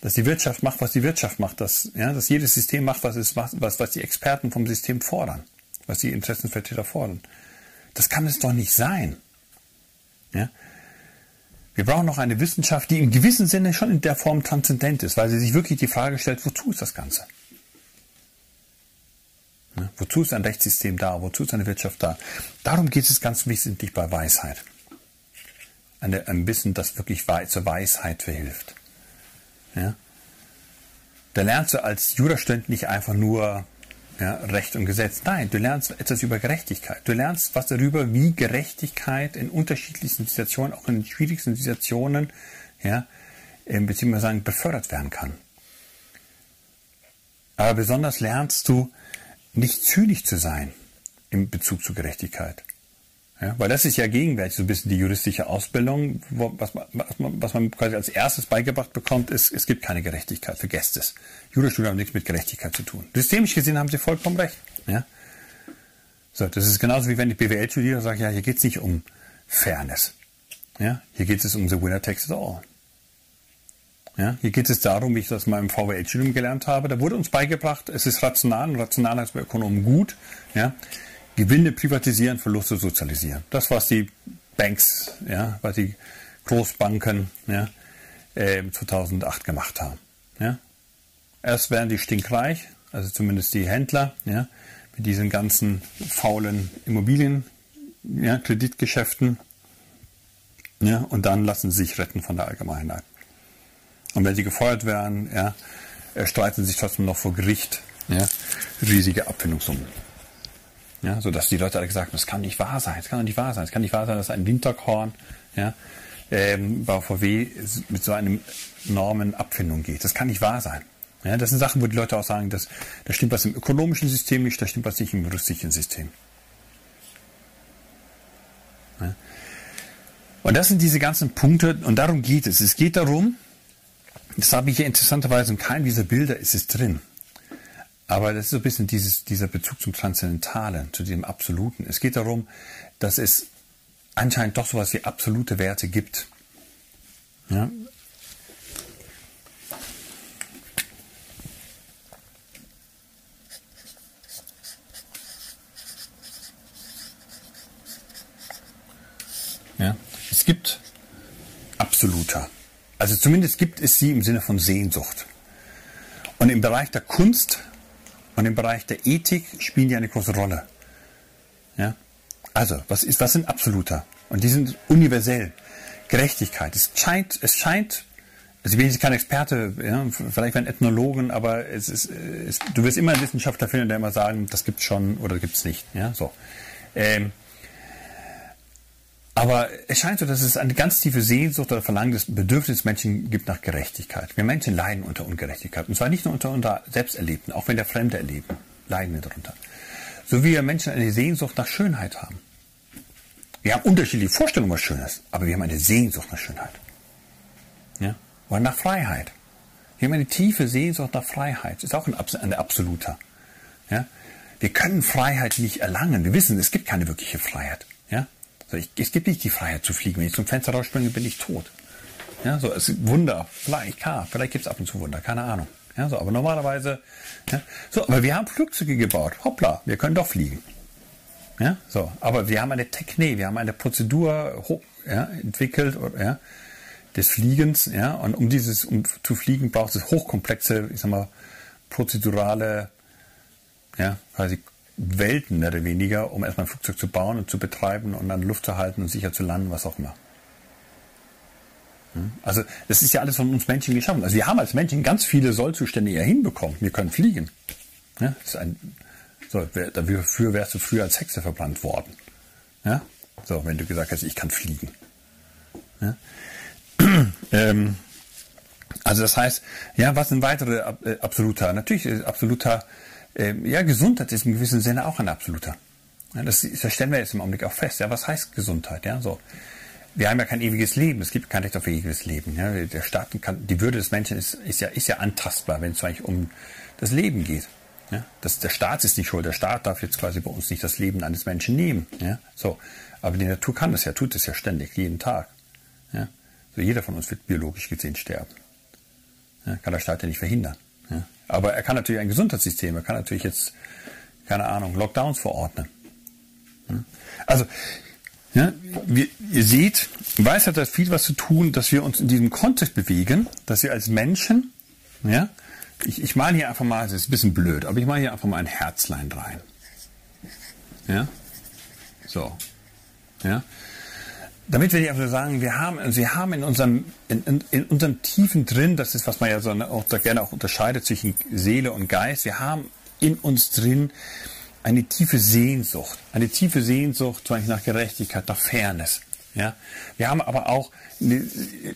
dass die Wirtschaft macht, was die Wirtschaft macht, dass, ja, dass jedes System macht, was, es, was, was die Experten vom System fordern, was die Interessenvertreter fordern. Das kann es doch nicht sein. Ja? Wir brauchen noch eine Wissenschaft, die im gewissen Sinne schon in der Form transzendent ist, weil sie sich wirklich die Frage stellt, wozu ist das Ganze? Ja? Wozu ist ein Rechtssystem da? Wozu ist eine Wirtschaft da? Darum geht es ganz wesentlich bei Weisheit. Ein Wissen, das wirklich zur Weisheit verhilft. Ja? Da lernst du als Jurastudent nicht einfach nur ja, Recht und Gesetz. Nein, du lernst etwas über Gerechtigkeit. Du lernst was darüber, wie Gerechtigkeit in unterschiedlichsten Situationen, auch in schwierigsten Situationen, ja, beziehungsweise sagen, befördert werden kann. Aber besonders lernst du, nicht zynisch zu sein in Bezug zu Gerechtigkeit. Ja, weil das ist ja gegenwärtig so ein bisschen die juristische Ausbildung. Wo, was, man, was, man, quasi als erstes beigebracht bekommt, ist, es gibt keine Gerechtigkeit. Vergesst es. Jurastudium hat nichts mit Gerechtigkeit zu tun. Systemisch gesehen haben Sie vollkommen recht. Ja? So, das ist genauso wie wenn ich BWL studiere und sage, ja, hier geht es nicht um Fairness. Ja? Hier geht es um the winner takes it all. Ja? Hier geht es darum, wie ich das mal im VWL-Studium gelernt habe. Da wurde uns beigebracht, es ist rational und rational heißt bei Ökonomen gut. Ja? Gewinne privatisieren, Verluste sozialisieren. Das, was die Banks, ja, was die Großbanken ja, äh, 2008 gemacht haben. Ja. Erst werden die stinkreich, also zumindest die Händler, ja, mit diesen ganzen faulen Immobilien, ja, ja, und dann lassen sie sich retten von der Allgemeinheit. Und wenn sie gefeuert werden, ja, streiten sie sich trotzdem noch vor Gericht ja, riesige Abfindungssummen. Ja, so dass die Leute alle gesagt haben, das kann nicht wahr sein, das kann doch nicht wahr sein, es kann nicht wahr sein, dass ein Winterkorn ja, ähm, bei VW mit so einem enormen Abfindung geht. Das kann nicht wahr sein. Ja, das sind Sachen, wo die Leute auch sagen, dass, da stimmt was im ökonomischen System nicht, da stimmt was nicht im juristischen System. Ja. Und das sind diese ganzen Punkte, und darum geht es. Es geht darum, das habe ich hier interessanterweise in keinem dieser Bilder ist es drin. Aber das ist so ein bisschen dieses, dieser Bezug zum Transzendentalen, zu dem Absoluten. Es geht darum, dass es anscheinend doch sowas wie absolute Werte gibt. Ja? Ja? Es gibt absoluter. Also zumindest gibt es sie im Sinne von Sehnsucht. Und im Bereich der Kunst und im Bereich der Ethik spielen die eine große Rolle. Ja? Also, was, ist, was sind absoluter? Und die sind universell. Gerechtigkeit. Es scheint, es scheint, also ich bin jetzt kein Experte, ja, vielleicht ein Ethnologen, aber es ist, es, du wirst immer einen Wissenschaftler finden, der immer sagen, das gibt es schon oder gibt es nicht. Ja, so. Ähm, aber es scheint so, dass es eine ganz tiefe Sehnsucht oder Verlangen des Bedürfnisses Menschen gibt nach Gerechtigkeit. Wir Menschen leiden unter Ungerechtigkeit. Und zwar nicht nur unter, unter Selbsterlebten, auch wenn der Fremde erleben, leiden wir darunter. So wie wir Menschen eine Sehnsucht nach Schönheit haben. Wir haben unterschiedliche Vorstellungen, was schön ist, aber wir haben eine Sehnsucht nach Schönheit. Ja? Oder nach Freiheit. Wir haben eine tiefe Sehnsucht nach Freiheit. Das ist auch ein, ein absoluter. Ja? Wir können Freiheit nicht erlangen. Wir wissen, es gibt keine wirkliche Freiheit. So, ich, es gibt nicht die Freiheit zu fliegen. Wenn ich zum Fenster rausspringe, bin ich tot. Ja, so, es Wunder. Vielleicht, klar, vielleicht gibt es ab und zu Wunder, keine Ahnung. Ja, so, aber normalerweise, ja, so, aber wir haben Flugzeuge gebaut. Hoppla, wir können doch fliegen. Ja, so, aber wir haben eine Technik, wir haben eine Prozedur ja, entwickelt, ja, des Fliegens, ja, und um dieses, um zu fliegen, braucht es hochkomplexe, ich sag mal, prozedurale, ja, quasi Welten mehr oder weniger, um erstmal ein Flugzeug zu bauen und zu betreiben und dann Luft zu halten und sicher zu landen, was auch immer. Hm? Also das ist ja alles von uns Menschen geschaffen. Also wir haben als Menschen ganz viele Sollzustände ja hinbekommen. Wir können fliegen. Ja, das ist ein, so, dafür wärst du früher als Hexe verbrannt worden. Ja? So, wenn du gesagt hast, ich kann fliegen. Ja? ähm, also das heißt, ja, was sind weitere äh, absoluter? Natürlich ist absoluter ähm, ja, Gesundheit ist im gewissen Sinne auch ein absoluter. Ja, das, das, stellen wir jetzt im Augenblick auch fest. Ja, was heißt Gesundheit? Ja, so. Wir haben ja kein ewiges Leben. Es gibt kein Recht auf ewiges Leben. Ja, der Staat kann, die Würde des Menschen ist, ist, ja, ist ja antastbar, wenn es eigentlich um das Leben geht. Ja, das, der Staat ist nicht schuld. Der Staat darf jetzt quasi bei uns nicht das Leben eines Menschen nehmen. Ja, so. Aber die Natur kann das ja, tut es ja ständig, jeden Tag. Ja, so jeder von uns wird biologisch gesehen sterben. Ja, kann der Staat ja nicht verhindern. Aber er kann natürlich ein Gesundheitssystem, er kann natürlich jetzt, keine Ahnung, Lockdowns verordnen. Also, ja, wir, ihr seht, Weisheit hat viel was zu tun, dass wir uns in diesem Kontext bewegen, dass wir als Menschen, ja, ich, ich male hier einfach mal, das ist ein bisschen blöd, aber ich male hier einfach mal ein Herzlein rein. Ja, so, ja, damit will ich also sagen, wir haben, also wir haben in unserem, in, in, in unserem Tiefen drin, das ist, was man ja so auch gerne auch unterscheidet zwischen Seele und Geist, wir haben in uns drin eine tiefe Sehnsucht, eine tiefe Sehnsucht zum Beispiel nach Gerechtigkeit, nach Fairness. Ja, wir haben aber auch, hier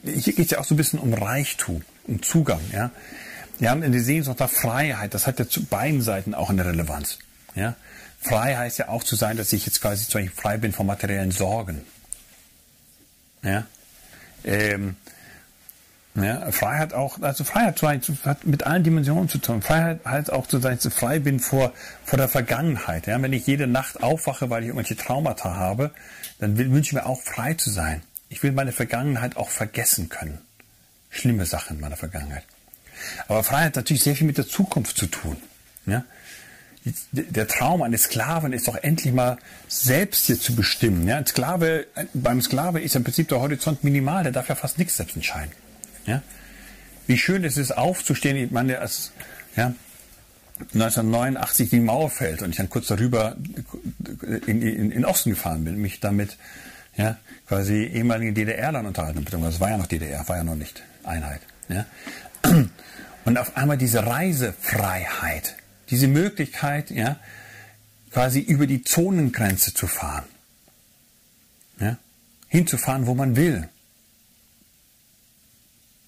geht es ja auch so ein bisschen um Reichtum, um Zugang. Ja, wir haben eine Sehnsucht nach Freiheit. Das hat ja zu beiden Seiten auch eine Relevanz. Ja, frei heißt ja auch zu sein, dass ich jetzt quasi zum Beispiel frei bin von materiellen Sorgen. Ja. Ähm, ja, Freiheit auch, also Freiheit hat mit allen Dimensionen zu tun. Freiheit heißt auch zu sein, dass ich frei bin vor, vor der Vergangenheit. Ja, wenn ich jede Nacht aufwache, weil ich irgendwelche Traumata habe, dann wünsche ich mir auch frei zu sein. Ich will meine Vergangenheit auch vergessen können. Schlimme Sachen in meiner Vergangenheit. Aber Freiheit hat natürlich sehr viel mit der Zukunft zu tun. Ja? Der Traum eines Sklaven ist doch endlich mal selbst hier zu bestimmen. Ja? Ein Sklave, beim Sklave ist im Prinzip der Horizont minimal, der darf ja fast nichts selbst entscheiden. Ja? Wie schön ist es aufzustehen, ich meine, als ja, 1989 die Mauer fällt und ich dann kurz darüber in, in, in Osten gefahren bin, mich damit ja, quasi ehemaligen DDR-Land unterhalten, beziehungsweise es war ja noch DDR, war ja noch nicht Einheit. Ja? Und auf einmal diese Reisefreiheit, diese Möglichkeit, ja, quasi über die Zonengrenze zu fahren. Ja? Hinzufahren, wo man will.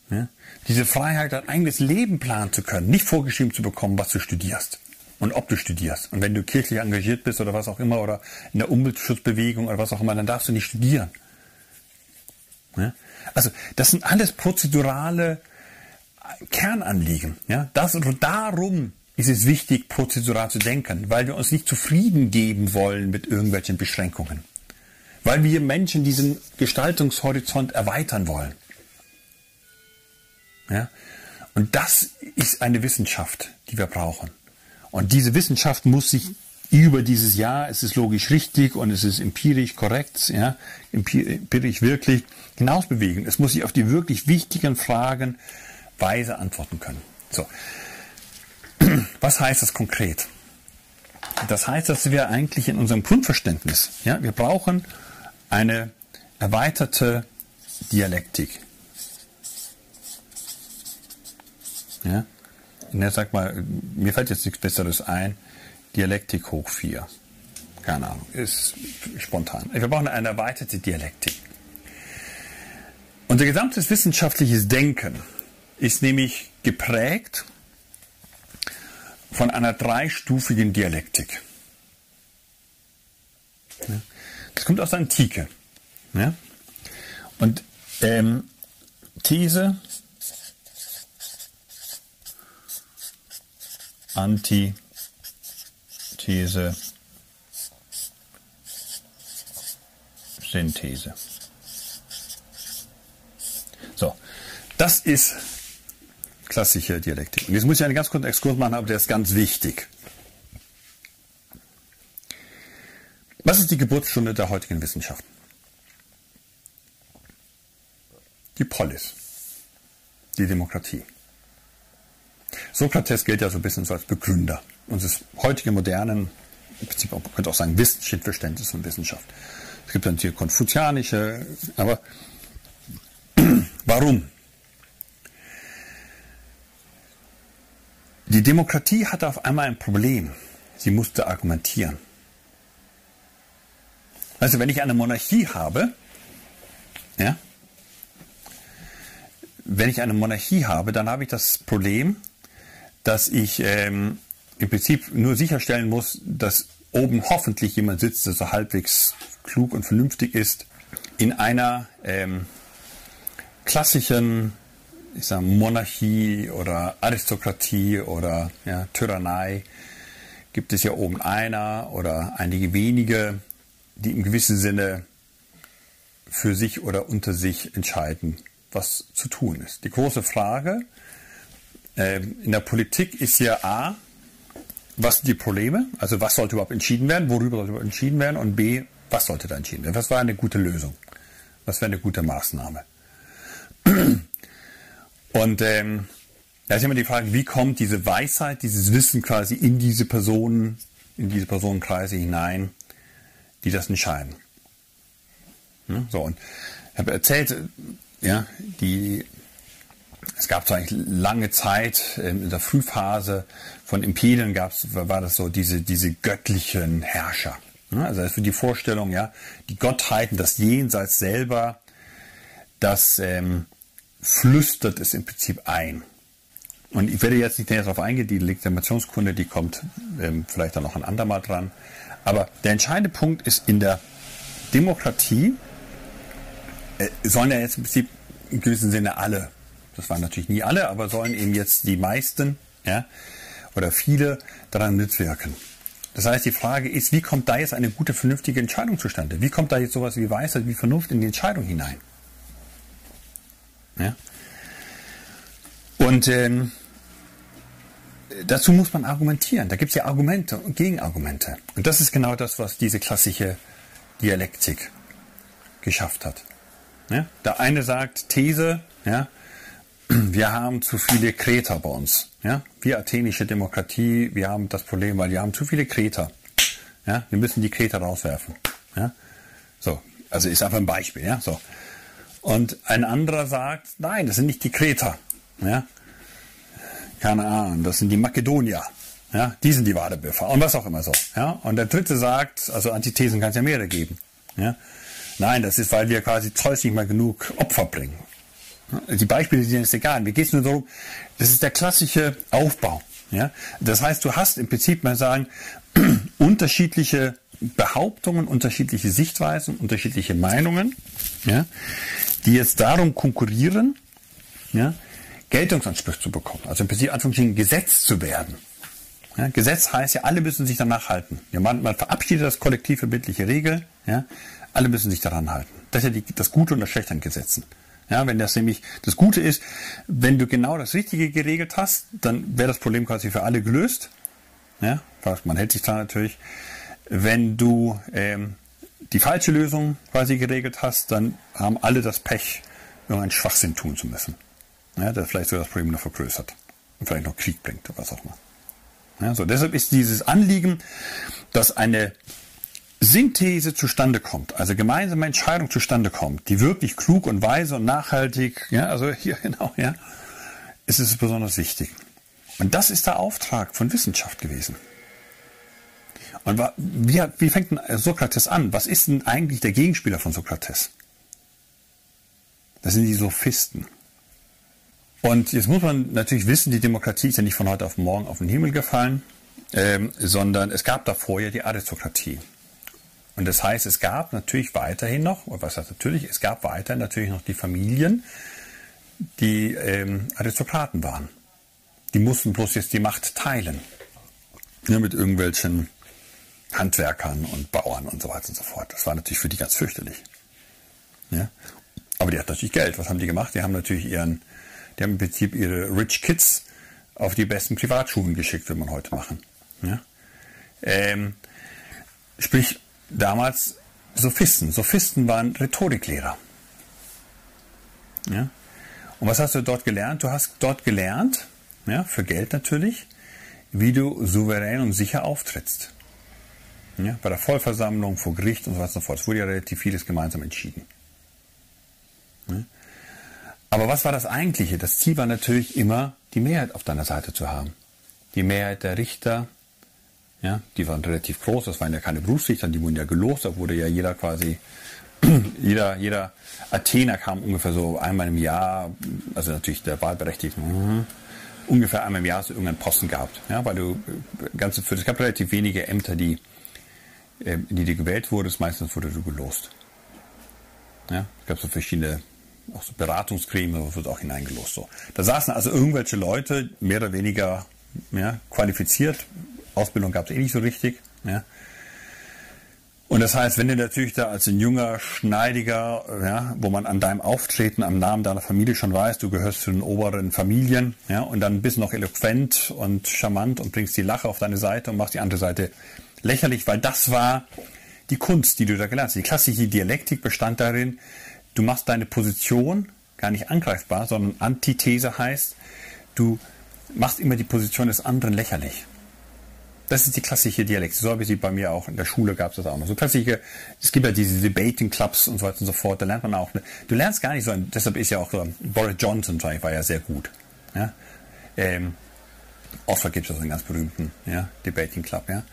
Ja? Diese Freiheit, ein eigenes Leben planen zu können, nicht vorgeschrieben zu bekommen, was du studierst und ob du studierst. Und wenn du kirchlich engagiert bist oder was auch immer oder in der Umweltschutzbewegung oder was auch immer, dann darfst du nicht studieren. Ja? Also das sind alles prozedurale Kernanliegen. Ja? Das, darum ist es wichtig, prozedural zu denken, weil wir uns nicht zufrieden geben wollen mit irgendwelchen Beschränkungen. Weil wir Menschen diesen Gestaltungshorizont erweitern wollen. Ja? Und das ist eine Wissenschaft, die wir brauchen. Und diese Wissenschaft muss sich über dieses Jahr, es ist logisch richtig und es ist empirisch korrekt, ja, empirisch wirklich hinaus bewegen. Es muss sich auf die wirklich wichtigen Fragen weise antworten können. So. Was heißt das konkret? Das heißt, dass wir eigentlich in unserem Grundverständnis, ja, wir brauchen eine erweiterte Dialektik. Ja? Na, sag mal, mir fällt jetzt nichts Besseres ein. Dialektik hoch 4. Keine Ahnung, ist spontan. Wir brauchen eine erweiterte Dialektik. Unser gesamtes wissenschaftliches Denken ist nämlich geprägt von einer dreistufigen Dialektik. Das kommt aus der Antike. Und ähm, These, Antithese, Synthese. So, das ist klassische Dialektik. Und jetzt muss ich einen ganz kurzen Exkurs machen, aber der ist ganz wichtig. Was ist die Geburtsstunde der heutigen Wissenschaften? Die Polis, die Demokratie. Sokrates gilt ja so ein bisschen so als Begründer unseres heutigen modernen, im Prinzip man könnte auch sagen, Wissensverständnis und Wissenschaft. Es gibt dann hier konfuzianische, aber warum? Die Demokratie hatte auf einmal ein Problem. Sie musste argumentieren. Also wenn ich eine Monarchie habe, ja, wenn ich eine Monarchie habe, dann habe ich das Problem, dass ich ähm, im Prinzip nur sicherstellen muss, dass oben hoffentlich jemand sitzt, der so halbwegs klug und vernünftig ist, in einer ähm, klassischen ich sag, Monarchie oder Aristokratie oder ja, Tyrannei gibt es ja oben einer oder einige wenige, die im gewissen Sinne für sich oder unter sich entscheiden, was zu tun ist. Die große Frage ähm, in der Politik ist ja A, was sind die Probleme? Also was sollte überhaupt entschieden werden? Worüber sollte überhaupt entschieden werden? Und B, was sollte da entschieden werden? Was war eine gute Lösung? Was wäre eine gute Maßnahme? Und ähm, da ist immer die Frage, wie kommt diese Weisheit, dieses Wissen quasi in diese Personen, in diese Personenkreise hinein, die das entscheiden. Hm? So, und ich habe erzählt, ja, die es gab zwar eigentlich lange Zeit, ähm, in der Frühphase von Imperien gab's, war das so diese, diese göttlichen Herrscher. Also das ist für die Vorstellung, ja, die Gottheiten, das Jenseits selber, das ähm, flüstert es im Prinzip ein. Und ich werde jetzt nicht näher darauf eingehen, die Legitimationskunde, die kommt ähm, vielleicht dann noch ein andermal dran. Aber der entscheidende Punkt ist in der Demokratie, äh, sollen ja jetzt im Prinzip im gewissen Sinne alle das waren natürlich nie alle, aber sollen eben jetzt die meisten ja, oder viele daran mitwirken. Das heißt, die Frage ist, wie kommt da jetzt eine gute, vernünftige Entscheidung zustande? Wie kommt da jetzt sowas wie Weisheit, wie Vernunft in die Entscheidung hinein? Ja? Und ähm, dazu muss man argumentieren. Da gibt es ja Argumente und Gegenargumente. Und das ist genau das, was diese klassische Dialektik geschafft hat. Ja? Der eine sagt These, ja, wir haben zu viele Kreter bei uns. Ja? Wir athenische Demokratie, wir haben das Problem, weil wir haben zu viele Kreter. Ja? Wir müssen die Kreter rauswerfen. Ja? So, also ist einfach ein Beispiel. Ja? So. Und ein anderer sagt, nein, das sind nicht die Kreter. Ja? Keine Ahnung, das sind die Makedonier. Ja, die sind die wahre Biffer und was auch immer so. Ja, und der dritte sagt, also Antithesen kann es ja mehrere geben. Ja, nein, das ist, weil wir quasi Zeus nicht mal genug Opfer bringen. Die Beispiele sind jetzt egal. Mir geht es nur darum, das ist der klassische Aufbau. Ja, das heißt, du hast im Prinzip mal sagen unterschiedliche Behauptungen, unterschiedliche Sichtweisen, unterschiedliche Meinungen, ja, die jetzt darum konkurrieren, ja, Geltungsanspruch zu bekommen. Also im Prinzip Anführungsstrichen Gesetz zu werden. Ja, Gesetz heißt ja, alle müssen sich danach halten. Ja, man, man verabschiedet das kollektiv verbindliche Regel. Ja, alle müssen sich daran halten. Das ist ja die, das Gute und das Schlechte an Gesetzen. Ja, wenn das nämlich das Gute ist, wenn du genau das Richtige geregelt hast, dann wäre das Problem quasi für alle gelöst. Ja, man hält sich da natürlich. Wenn du ähm, die falsche Lösung quasi geregelt hast, dann haben alle das Pech, irgendeinen Schwachsinn tun zu müssen. Ja, der vielleicht sogar das Problem noch vergrößert und vielleicht noch Krieg bringt oder was auch immer. Ja, so, deshalb ist dieses Anliegen, dass eine Synthese zustande kommt, also gemeinsame Entscheidung zustande kommt, die wirklich klug und weise und nachhaltig, ja, also hier genau, ja, ist es besonders wichtig. Und das ist der Auftrag von Wissenschaft gewesen. Und wie, wie fängt denn Sokrates an? Was ist denn eigentlich der Gegenspieler von Sokrates? Das sind die Sophisten. Und jetzt muss man natürlich wissen, die Demokratie ist ja nicht von heute auf morgen auf den Himmel gefallen, ähm, sondern es gab davor ja die Aristokratie. Und das heißt, es gab natürlich weiterhin noch, was heißt natürlich, es gab weiterhin natürlich noch die Familien, die ähm, Aristokraten waren. Die mussten bloß jetzt die Macht teilen. Ja, mit irgendwelchen Handwerkern und Bauern und so weiter und so fort. Das war natürlich für die ganz fürchterlich. Ja? Aber die hatten natürlich Geld. Was haben die gemacht? Die haben natürlich ihren die haben im Prinzip ihre Rich Kids auf die besten Privatschulen geschickt, würde man heute machen. Ja? Ähm, sprich, damals Sophisten. Sophisten waren Rhetoriklehrer. Ja? Und was hast du dort gelernt? Du hast dort gelernt, ja, für Geld natürlich, wie du souverän und sicher auftrittst. Ja, bei der Vollversammlung, vor Gericht und so weiter und so fort. Es wurde ja relativ vieles gemeinsam entschieden. Ja? Aber was war das eigentliche? Das Ziel war natürlich immer, die Mehrheit auf deiner Seite zu haben. Die Mehrheit der Richter, ja, die waren relativ groß, das waren ja keine Berufsrichter, die wurden ja gelost, da wurde ja jeder quasi, jeder, jeder Athener kam ungefähr so einmal im Jahr, also natürlich der Wahlberechtigte, mhm, ungefähr einmal im Jahr hast du irgendeinen Posten gehabt, ja, weil du äh, ganze, es gab relativ wenige Ämter, die, in die du gewählt wurdest, meistens wurde du gelost. Ja, es gab so verschiedene auch so Beratungsgremien wird auch hineingelost. So. Da saßen also irgendwelche Leute, mehr oder weniger ja, qualifiziert. Ausbildung gab es eh nicht so richtig. Ja. Und das heißt, wenn du natürlich da als ein junger, schneidiger, ja, wo man an deinem Auftreten, am Namen deiner Familie schon weiß, du gehörst zu den oberen Familien, ja, und dann bist du noch eloquent und charmant und bringst die Lache auf deine Seite und machst die andere Seite lächerlich, weil das war die Kunst, die du da gelernt hast. Die klassische Dialektik bestand darin, du machst deine Position gar nicht angreifbar, sondern Antithese heißt, du machst immer die Position des anderen lächerlich. Das ist die klassische Dialekt. So habe ich sie bei mir auch in der Schule gab es das auch noch. So klassische, es gibt ja diese Debating Clubs und so weiter und so fort. Da lernt man auch. Du lernst gar nicht so. Deshalb ist ja auch so, Boris Johnson war ja sehr gut. Ja? Ähm, Oxford gibt es so einen ganz berühmten ja, Debating Club. Ja?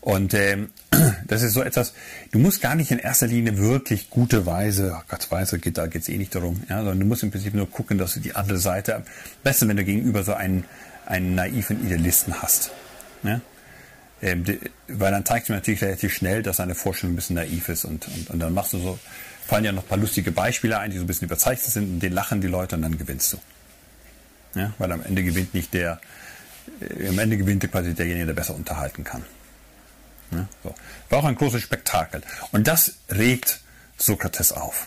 Und ähm, das ist so etwas, du musst gar nicht in erster Linie wirklich gute Weise, oh Gott weiß, geht, da geht es eh nicht darum, ja, sondern du musst im Prinzip nur gucken, dass du die andere Seite, am besten, wenn du gegenüber so einen, einen naiven Idealisten hast. Ja? Ähm, die, weil dann zeigt du natürlich relativ schnell, dass seine Vorstellung ein bisschen naiv ist und, und, und dann machst du so, fallen ja noch ein paar lustige Beispiele ein, die so ein bisschen überzeichnet sind und den lachen die Leute und dann gewinnst du. Ja? Weil am Ende gewinnt nicht der, äh, am Ende gewinnt quasi derjenige, der besser unterhalten kann. Ja, so. War auch ein großes Spektakel. Und das regt Sokrates auf.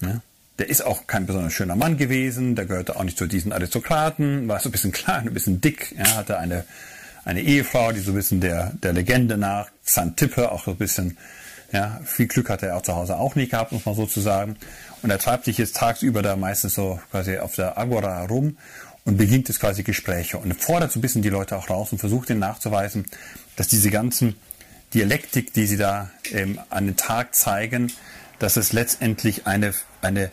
Ja, der ist auch kein besonders schöner Mann gewesen, der gehörte auch nicht zu diesen Aristokraten, war so ein bisschen klein, ein bisschen dick, ja, hatte eine, eine Ehefrau, die so ein bisschen der, der Legende nach, Xantippe, auch so ein bisschen, ja, viel Glück hatte er auch zu Hause auch nicht gehabt, muss man so zu sagen. Und er treibt sich jetzt tagsüber da meistens so quasi auf der Agora rum und beginnt es quasi Gespräche und fordert so ein bisschen die Leute auch raus und versucht ihnen nachzuweisen, dass diese ganzen Dialektik, die sie da ähm, an den Tag zeigen, dass es letztendlich eine, eine,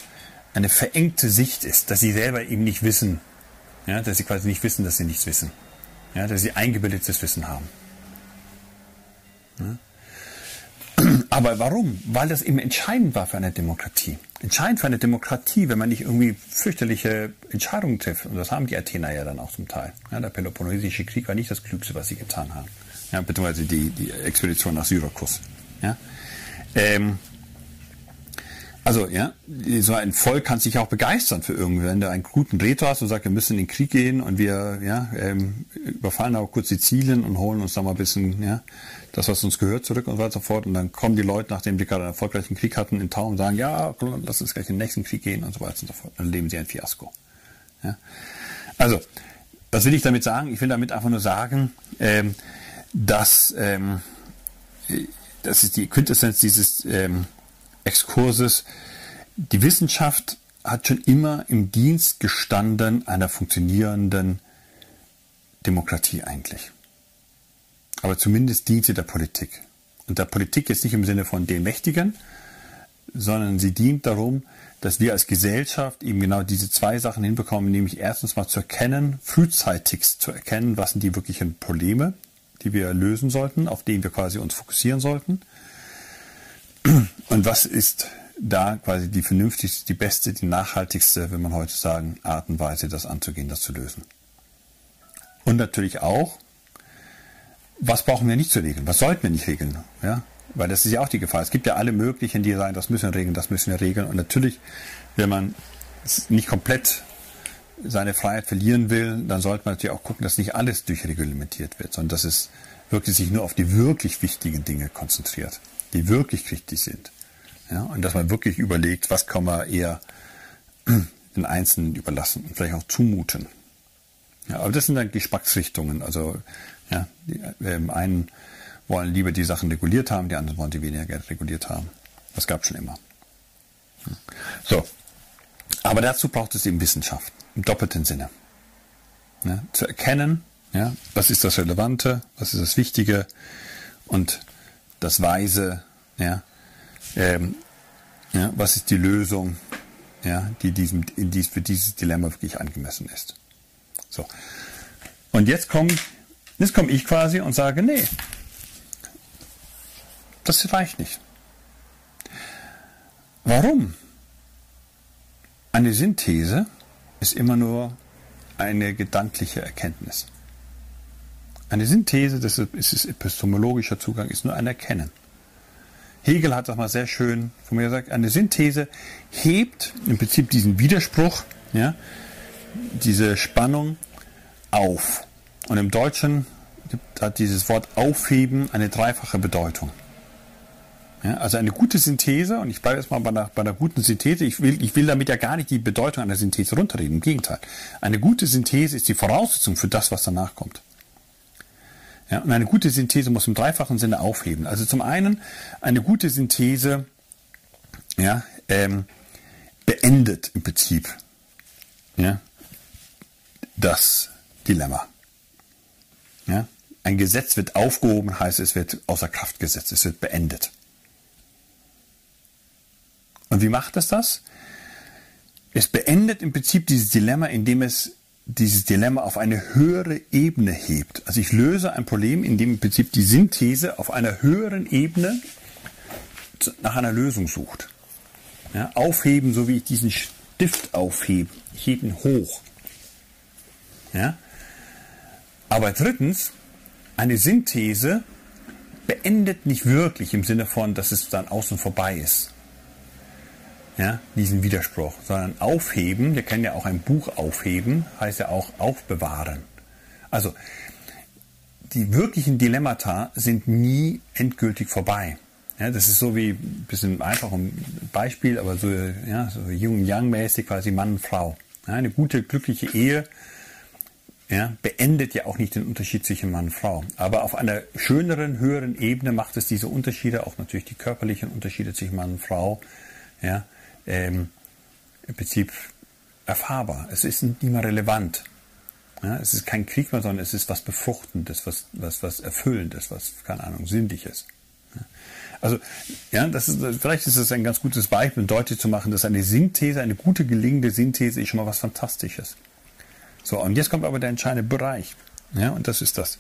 eine verengte Sicht ist, dass sie selber eben nicht wissen, Ja, dass sie quasi nicht wissen, dass sie nichts wissen. Ja, dass sie eingebildetes Wissen haben. Ja? Aber warum? Weil das eben entscheidend war für eine Demokratie. Entscheidend für eine Demokratie, wenn man nicht irgendwie fürchterliche Entscheidungen trifft. Und das haben die Athener ja dann auch zum Teil. Ja, der Peloponnesische Krieg war nicht das Klügste, was sie getan haben. Ja, beziehungsweise die, die Expedition nach Syrakus. Ja? Ähm, also, ja, so ein Volk kann sich auch begeistern für irgendwen. Wenn du einen guten Retor hast und sagst, wir müssen in den Krieg gehen und wir ja, ähm, überfallen auch kurz Sizilien und holen uns da mal ein bisschen ja, das, was uns gehört, zurück und so weiter und so fort. Und dann kommen die Leute, nachdem die gerade einen erfolgreichen Krieg hatten, in Tau und sagen, ja, lass uns gleich in den nächsten Krieg gehen und so weiter und so fort. Dann leben sie ein Fiasko. Ja? Also, was will ich damit sagen? Ich will damit einfach nur sagen, ähm, dass ähm, das ist die Quintessenz dieses ähm, Exkurses. Die Wissenschaft hat schon immer im Dienst gestanden einer funktionierenden Demokratie eigentlich. Aber zumindest dient sie der Politik. Und der Politik jetzt nicht im Sinne von den Mächtigen, sondern sie dient darum, dass wir als Gesellschaft eben genau diese zwei Sachen hinbekommen, nämlich erstens mal zu erkennen, frühzeitig zu erkennen, was sind die wirklichen Probleme, die wir lösen sollten, auf denen wir quasi uns fokussieren sollten. Und was ist da quasi die vernünftigste, die beste, die nachhaltigste, wenn man heute sagen, Art und Weise, das anzugehen, das zu lösen. Und natürlich auch, was brauchen wir nicht zu regeln? Was sollten wir nicht regeln? Ja? Weil das ist ja auch die Gefahr. Es gibt ja alle möglichen, die sagen, das müssen wir regeln, das müssen wir regeln. Und natürlich, wenn man nicht komplett seine Freiheit verlieren will, dann sollte man natürlich auch gucken, dass nicht alles durchreglementiert wird, sondern dass es wirklich sich nur auf die wirklich wichtigen Dinge konzentriert die wirklich wichtig sind. Ja, und dass man wirklich überlegt, was kann man eher den Einzelnen überlassen und vielleicht auch zumuten. Ja, aber das sind dann Geschmacksrichtungen. Also ja, die ähm, einen wollen lieber die Sachen reguliert haben, die anderen wollen die weniger reguliert haben. Das gab es schon immer. So, aber dazu braucht es eben Wissenschaft im doppelten Sinne. Ja, zu erkennen, ja, was ist das Relevante, was ist das Wichtige und das Weise, ja, ähm, ja, was ist die Lösung, ja, die diesem, dies, für dieses Dilemma wirklich angemessen ist. So. Und jetzt komme jetzt komm ich quasi und sage, nee, das reicht nicht. Warum? Eine Synthese ist immer nur eine gedankliche Erkenntnis. Eine Synthese, das ist epistemologischer Zugang, ist nur ein Erkennen. Hegel hat das mal sehr schön von mir gesagt, eine Synthese hebt im Prinzip diesen Widerspruch, ja, diese Spannung auf. Und im Deutschen hat dieses Wort aufheben eine dreifache Bedeutung. Ja, also eine gute Synthese, und ich bleibe jetzt mal bei einer, bei einer guten Synthese, ich will, ich will damit ja gar nicht die Bedeutung einer Synthese runterreden, im Gegenteil. Eine gute Synthese ist die Voraussetzung für das, was danach kommt. Ja, und eine gute Synthese muss im dreifachen Sinne aufheben. Also zum einen, eine gute Synthese ja, ähm, beendet im Prinzip ja, das Dilemma. Ja, ein Gesetz wird aufgehoben, heißt es wird außer Kraft gesetzt, es wird beendet. Und wie macht es das? Es beendet im Prinzip dieses Dilemma, indem es dieses Dilemma auf eine höhere Ebene hebt. Also ich löse ein Problem, in dem im Prinzip die Synthese auf einer höheren Ebene nach einer Lösung sucht. Ja, aufheben, so wie ich diesen Stift aufhebe. Ich hebe ihn hoch. Ja? Aber drittens, eine Synthese beendet nicht wirklich im Sinne von, dass es dann außen vorbei ist ja, diesen Widerspruch, sondern aufheben, wir kennen ja auch ein Buch aufheben, heißt ja auch aufbewahren. Also die wirklichen Dilemmata sind nie endgültig vorbei. Ja, das ist so wie ein bisschen einfach ein Beispiel, aber so, ja, so Yin-Yang-mäßig quasi Mann und Frau. Ja, eine gute, glückliche Ehe ja, beendet ja auch nicht den Unterschied zwischen Mann und Frau. Aber auf einer schöneren, höheren Ebene macht es diese Unterschiede, auch natürlich die körperlichen Unterschiede zwischen Mann und Frau, ja, ähm, im Prinzip erfahrbar. Es ist nicht mehr relevant. Ja, es ist kein Krieg mehr, sondern es ist was Befruchtendes, was, was, was Erfüllendes, was, keine Ahnung, Sinnliches. Ja. Also, ja, das ist, vielleicht ist es ein ganz gutes Beispiel, um deutlich zu machen, dass eine Synthese, eine gute gelingende Synthese ist schon mal was Fantastisches. So, und jetzt kommt aber der entscheidende Bereich. Ja, und das ist das.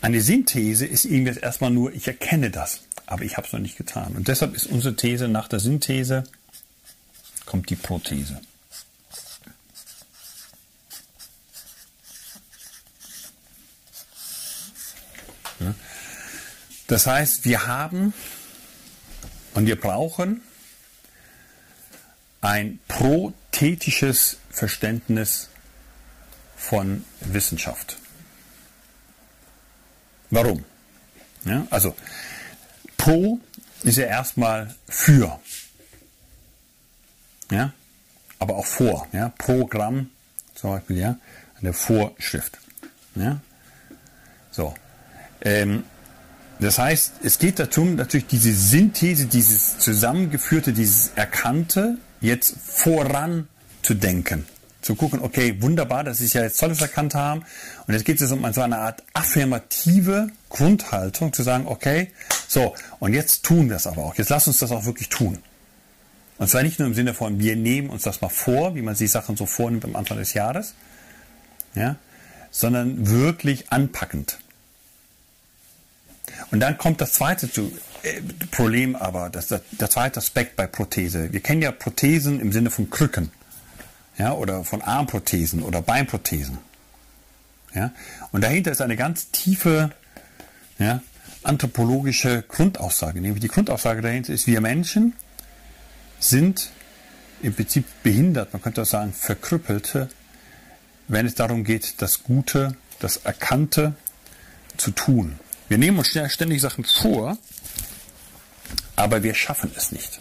Eine Synthese ist irgendwie erstmal nur, ich erkenne das, aber ich habe es noch nicht getan. Und deshalb ist unsere These nach der Synthese kommt die Prothese. Das heißt, wir haben und wir brauchen ein prothetisches Verständnis von Wissenschaft. Warum? Ja, also pro ist ja erstmal für. Ja, aber auch vor. Ja, Programm zum Beispiel, ja, eine Vorschrift. Ja, so. Ähm, das heißt, es geht darum, natürlich diese Synthese, dieses zusammengeführte, dieses Erkannte jetzt voran zu denken. Zu gucken, okay, wunderbar, dass ich ja jetzt Tolles erkannt haben. Und jetzt geht es um so eine Art affirmative Grundhaltung, zu sagen, okay, so, und jetzt tun wir es aber auch. Jetzt lass uns das auch wirklich tun. Und zwar nicht nur im Sinne von, wir nehmen uns das mal vor, wie man sich Sachen so vornimmt am Anfang des Jahres, ja, sondern wirklich anpackend. Und dann kommt das zweite zu, äh, Problem aber, das, der, der zweite Aspekt bei Prothese. Wir kennen ja Prothesen im Sinne von Krücken. Ja, oder von Armprothesen oder Beinprothesen. Ja, und dahinter ist eine ganz tiefe ja, anthropologische Grundaussage. Nämlich die Grundaussage dahinter ist, wir Menschen sind im Prinzip behindert, man könnte auch sagen verkrüppelte, wenn es darum geht, das Gute, das Erkannte zu tun. Wir nehmen uns ständig Sachen vor, aber wir schaffen es nicht,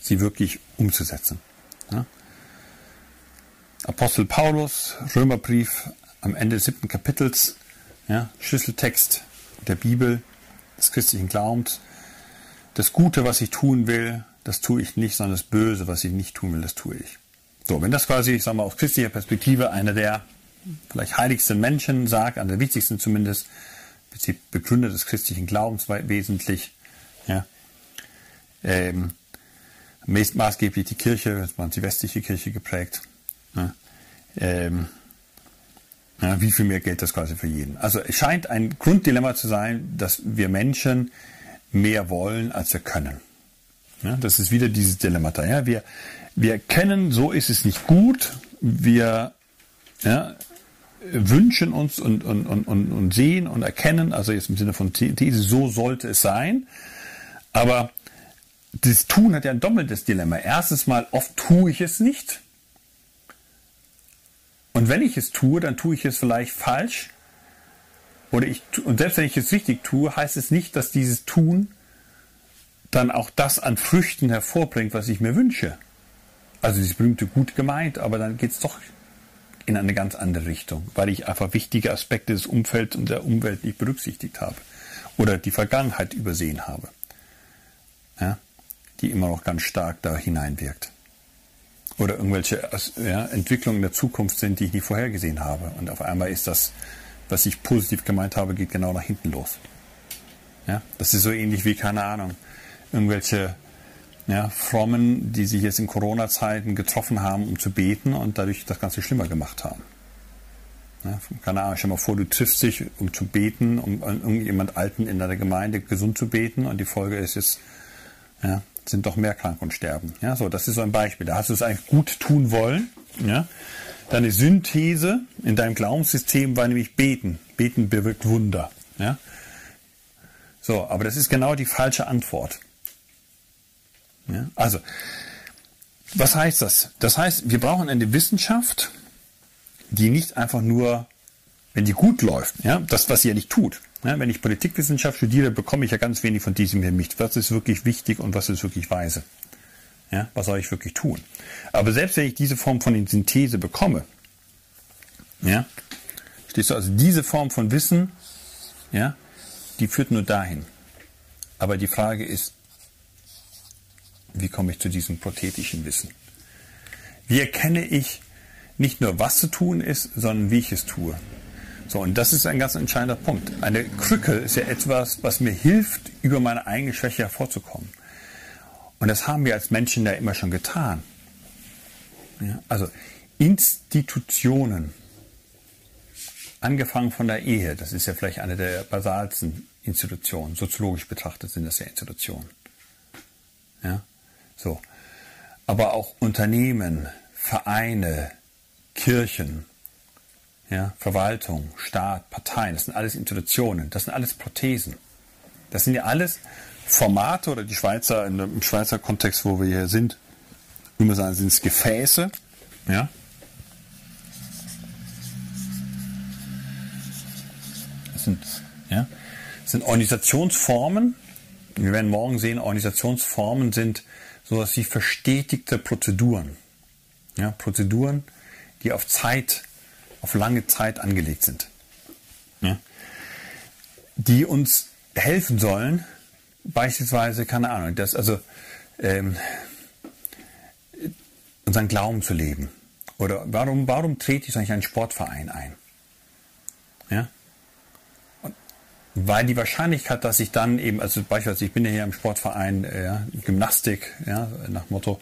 sie wirklich umzusetzen. Ja? Apostel Paulus, Römerbrief am Ende des siebten Kapitels, ja, Schlüsseltext der Bibel, des christlichen Glaubens. Das Gute, was ich tun will, das tue ich nicht, sondern das Böse, was ich nicht tun will, das tue ich. So, wenn das quasi, ich sage mal, aus christlicher Perspektive einer der vielleicht heiligsten Menschen sagt, einer der wichtigsten zumindest, Prinzip Begründer des christlichen Glaubens wesentlich. Ja. Ähm, maßgeblich die Kirche, das war die westliche Kirche geprägt. Ja. Ähm, ja, wie viel mehr Geld das quasi für jeden? Also es scheint ein Grunddilemma zu sein, dass wir Menschen mehr wollen, als wir können. Ja, das ist wieder dieses Dilemma. Ja? Wir, wir kennen, so ist es nicht gut. Wir ja, wünschen uns und, und, und, und, sehen und erkennen, also jetzt im Sinne von These, so sollte es sein. Aber das Tun hat ja ein doppeltes Dilemma. Erstens mal, oft tue ich es nicht. Und wenn ich es tue, dann tue ich es vielleicht falsch. Oder ich, und selbst wenn ich es richtig tue, heißt es nicht, dass dieses Tun dann auch das an Früchten hervorbringt, was ich mir wünsche. Also dieses berühmte gut gemeint, aber dann geht es doch in eine ganz andere Richtung, weil ich einfach wichtige Aspekte des Umfelds und der Umwelt nicht berücksichtigt habe oder die Vergangenheit übersehen habe, ja, die immer noch ganz stark da hineinwirkt. Oder irgendwelche ja, Entwicklungen in der Zukunft sind, die ich nicht vorhergesehen habe. Und auf einmal ist das, was ich positiv gemeint habe, geht genau nach hinten los. Ja, das ist so ähnlich wie, keine Ahnung, irgendwelche ja, Frommen, die sich jetzt in Corona-Zeiten getroffen haben, um zu beten und dadurch das Ganze schlimmer gemacht haben. Ja, keine Ahnung, stell mal vor, du triffst dich, um zu beten, um irgendjemand Alten in deiner Gemeinde gesund zu beten und die Folge ist jetzt, ja, sind doch mehr krank und sterben. Ja, so, das ist so ein Beispiel. Da hast du es eigentlich gut tun wollen. Ja. Deine Synthese in deinem Glaubenssystem war nämlich beten. Beten bewirkt Wunder. Ja. So, aber das ist genau die falsche Antwort. Ja? Also, was heißt das? Das heißt, wir brauchen eine Wissenschaft, die nicht einfach nur, wenn die gut läuft, ja, das, was sie ja nicht tut. Ja, wenn ich Politikwissenschaft studiere, bekomme ich ja ganz wenig von diesem hier mit. Was ist wirklich wichtig und was ist wirklich weise? Ja, was soll ich wirklich tun? Aber selbst wenn ich diese Form von Synthese bekomme, ja, stehst du also diese Form von Wissen, ja, die führt nur dahin. Aber die Frage ist, wie komme ich zu diesem prothetischen Wissen? Wie erkenne ich nicht nur, was zu tun ist, sondern wie ich es tue? So, und das ist ein ganz entscheidender Punkt. Eine Krücke ist ja etwas, was mir hilft, über meine eigene Schwäche hervorzukommen. Und das haben wir als Menschen ja immer schon getan. Ja, also Institutionen, angefangen von der Ehe, das ist ja vielleicht eine der basalsten Institutionen, soziologisch betrachtet sind das ja Institutionen. Ja, so. Aber auch Unternehmen, Vereine, Kirchen, ja, Verwaltung, Staat, Parteien, das sind alles Institutionen, das sind alles Prothesen. Das sind ja alles Formate oder die Schweizer, im Schweizer Kontext, wo wir hier sind, wie wir sagen, sind es Gefäße, ja. Das sind, ja, das sind Organisationsformen. Wir werden morgen sehen, Organisationsformen sind sowas wie verstetigte Prozeduren. Ja, Prozeduren, die auf Zeit, auf lange Zeit angelegt sind. Ja, die uns helfen sollen, beispielsweise, keine Ahnung, das, also ähm, unseren Glauben zu leben. Oder warum, warum trete ich eigentlich einen Sportverein ein? Ja? Und weil die Wahrscheinlichkeit, dass ich dann eben, also beispielsweise, ich bin ja hier im Sportverein äh, Gymnastik, ja, nach Motto,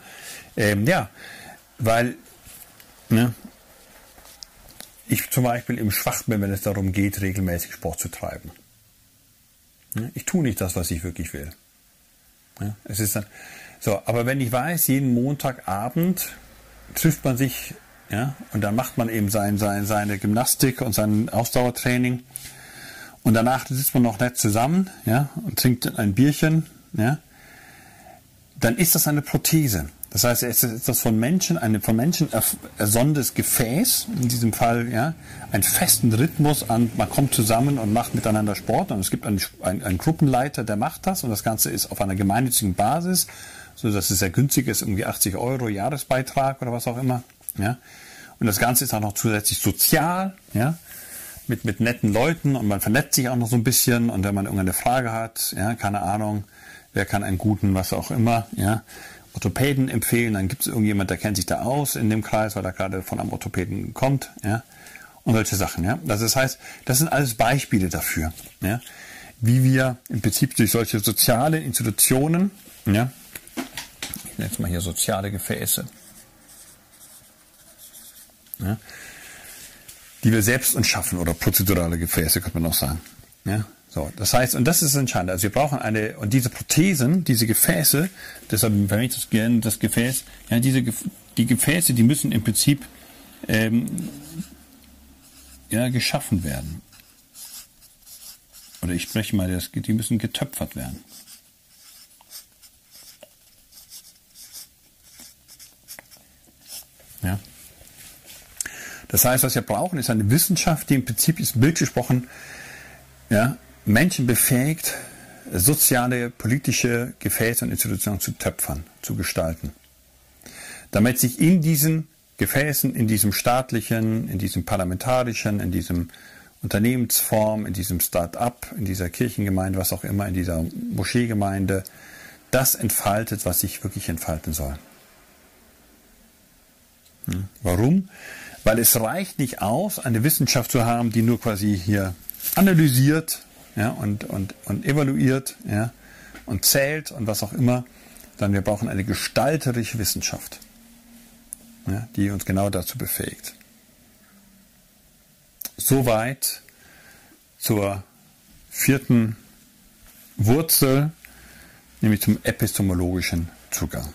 ähm, ja, weil ne, ich zum Beispiel im schwach bin, wenn es darum geht, regelmäßig Sport zu treiben. Ich tue nicht das, was ich wirklich will. Es ist dann, so, aber wenn ich weiß, jeden Montagabend trifft man sich, ja, und dann macht man eben sein, sein, seine Gymnastik und sein Ausdauertraining. Und danach sitzt man noch nett zusammen, ja, und trinkt ein Bierchen, ja, dann ist das eine Prothese. Das heißt, es ist das von Menschen, ein von Menschen ersonntes Gefäß, in diesem Fall ja, einen festen Rhythmus an, man kommt zusammen und macht miteinander Sport und es gibt einen, einen, einen Gruppenleiter, der macht das und das Ganze ist auf einer gemeinnützigen Basis, so dass es sehr günstig ist, irgendwie 80 Euro Jahresbeitrag oder was auch immer. Ja. Und das Ganze ist auch noch zusätzlich sozial, ja, mit, mit netten Leuten und man vernetzt sich auch noch so ein bisschen und wenn man irgendeine Frage hat, ja, keine Ahnung, wer kann einen guten, was auch immer, ja, Orthopäden empfehlen, dann gibt es irgendjemand, der kennt sich da aus in dem Kreis, weil er gerade von einem Orthopäden kommt, ja, und solche Sachen, ja. Also das heißt, das sind alles Beispiele dafür, ja, wie wir im Prinzip durch solche soziale Institutionen, ja, ich nenne jetzt mal hier soziale Gefäße, ja, die wir selbst uns schaffen oder prozedurale Gefäße, könnte man auch sagen, ja, so, das heißt, und das ist entscheidend. Also wir brauchen eine, und diese Prothesen, diese Gefäße, deshalb verwende ich das gerne das Gefäß, ja, diese, die Gefäße, die müssen im Prinzip ähm, ja, geschaffen werden. Oder ich spreche mal, das, die müssen getöpfert werden. Ja. Das heißt, was wir brauchen, ist eine Wissenschaft, die im Prinzip ist Bild gesprochen, ja, Menschen befähigt, soziale, politische Gefäße und Institutionen zu töpfern, zu gestalten. Damit sich in diesen Gefäßen, in diesem staatlichen, in diesem parlamentarischen, in diesem Unternehmensform, in diesem Start-up, in dieser Kirchengemeinde, was auch immer, in dieser Moscheegemeinde, das entfaltet, was sich wirklich entfalten soll. Hm. Warum? Weil es reicht nicht aus, eine Wissenschaft zu haben, die nur quasi hier analysiert, ja, und, und, und evaluiert ja, und zählt und was auch immer, dann wir brauchen eine gestalterische Wissenschaft, ja, die uns genau dazu befähigt. Soweit zur vierten Wurzel, nämlich zum epistemologischen Zugang.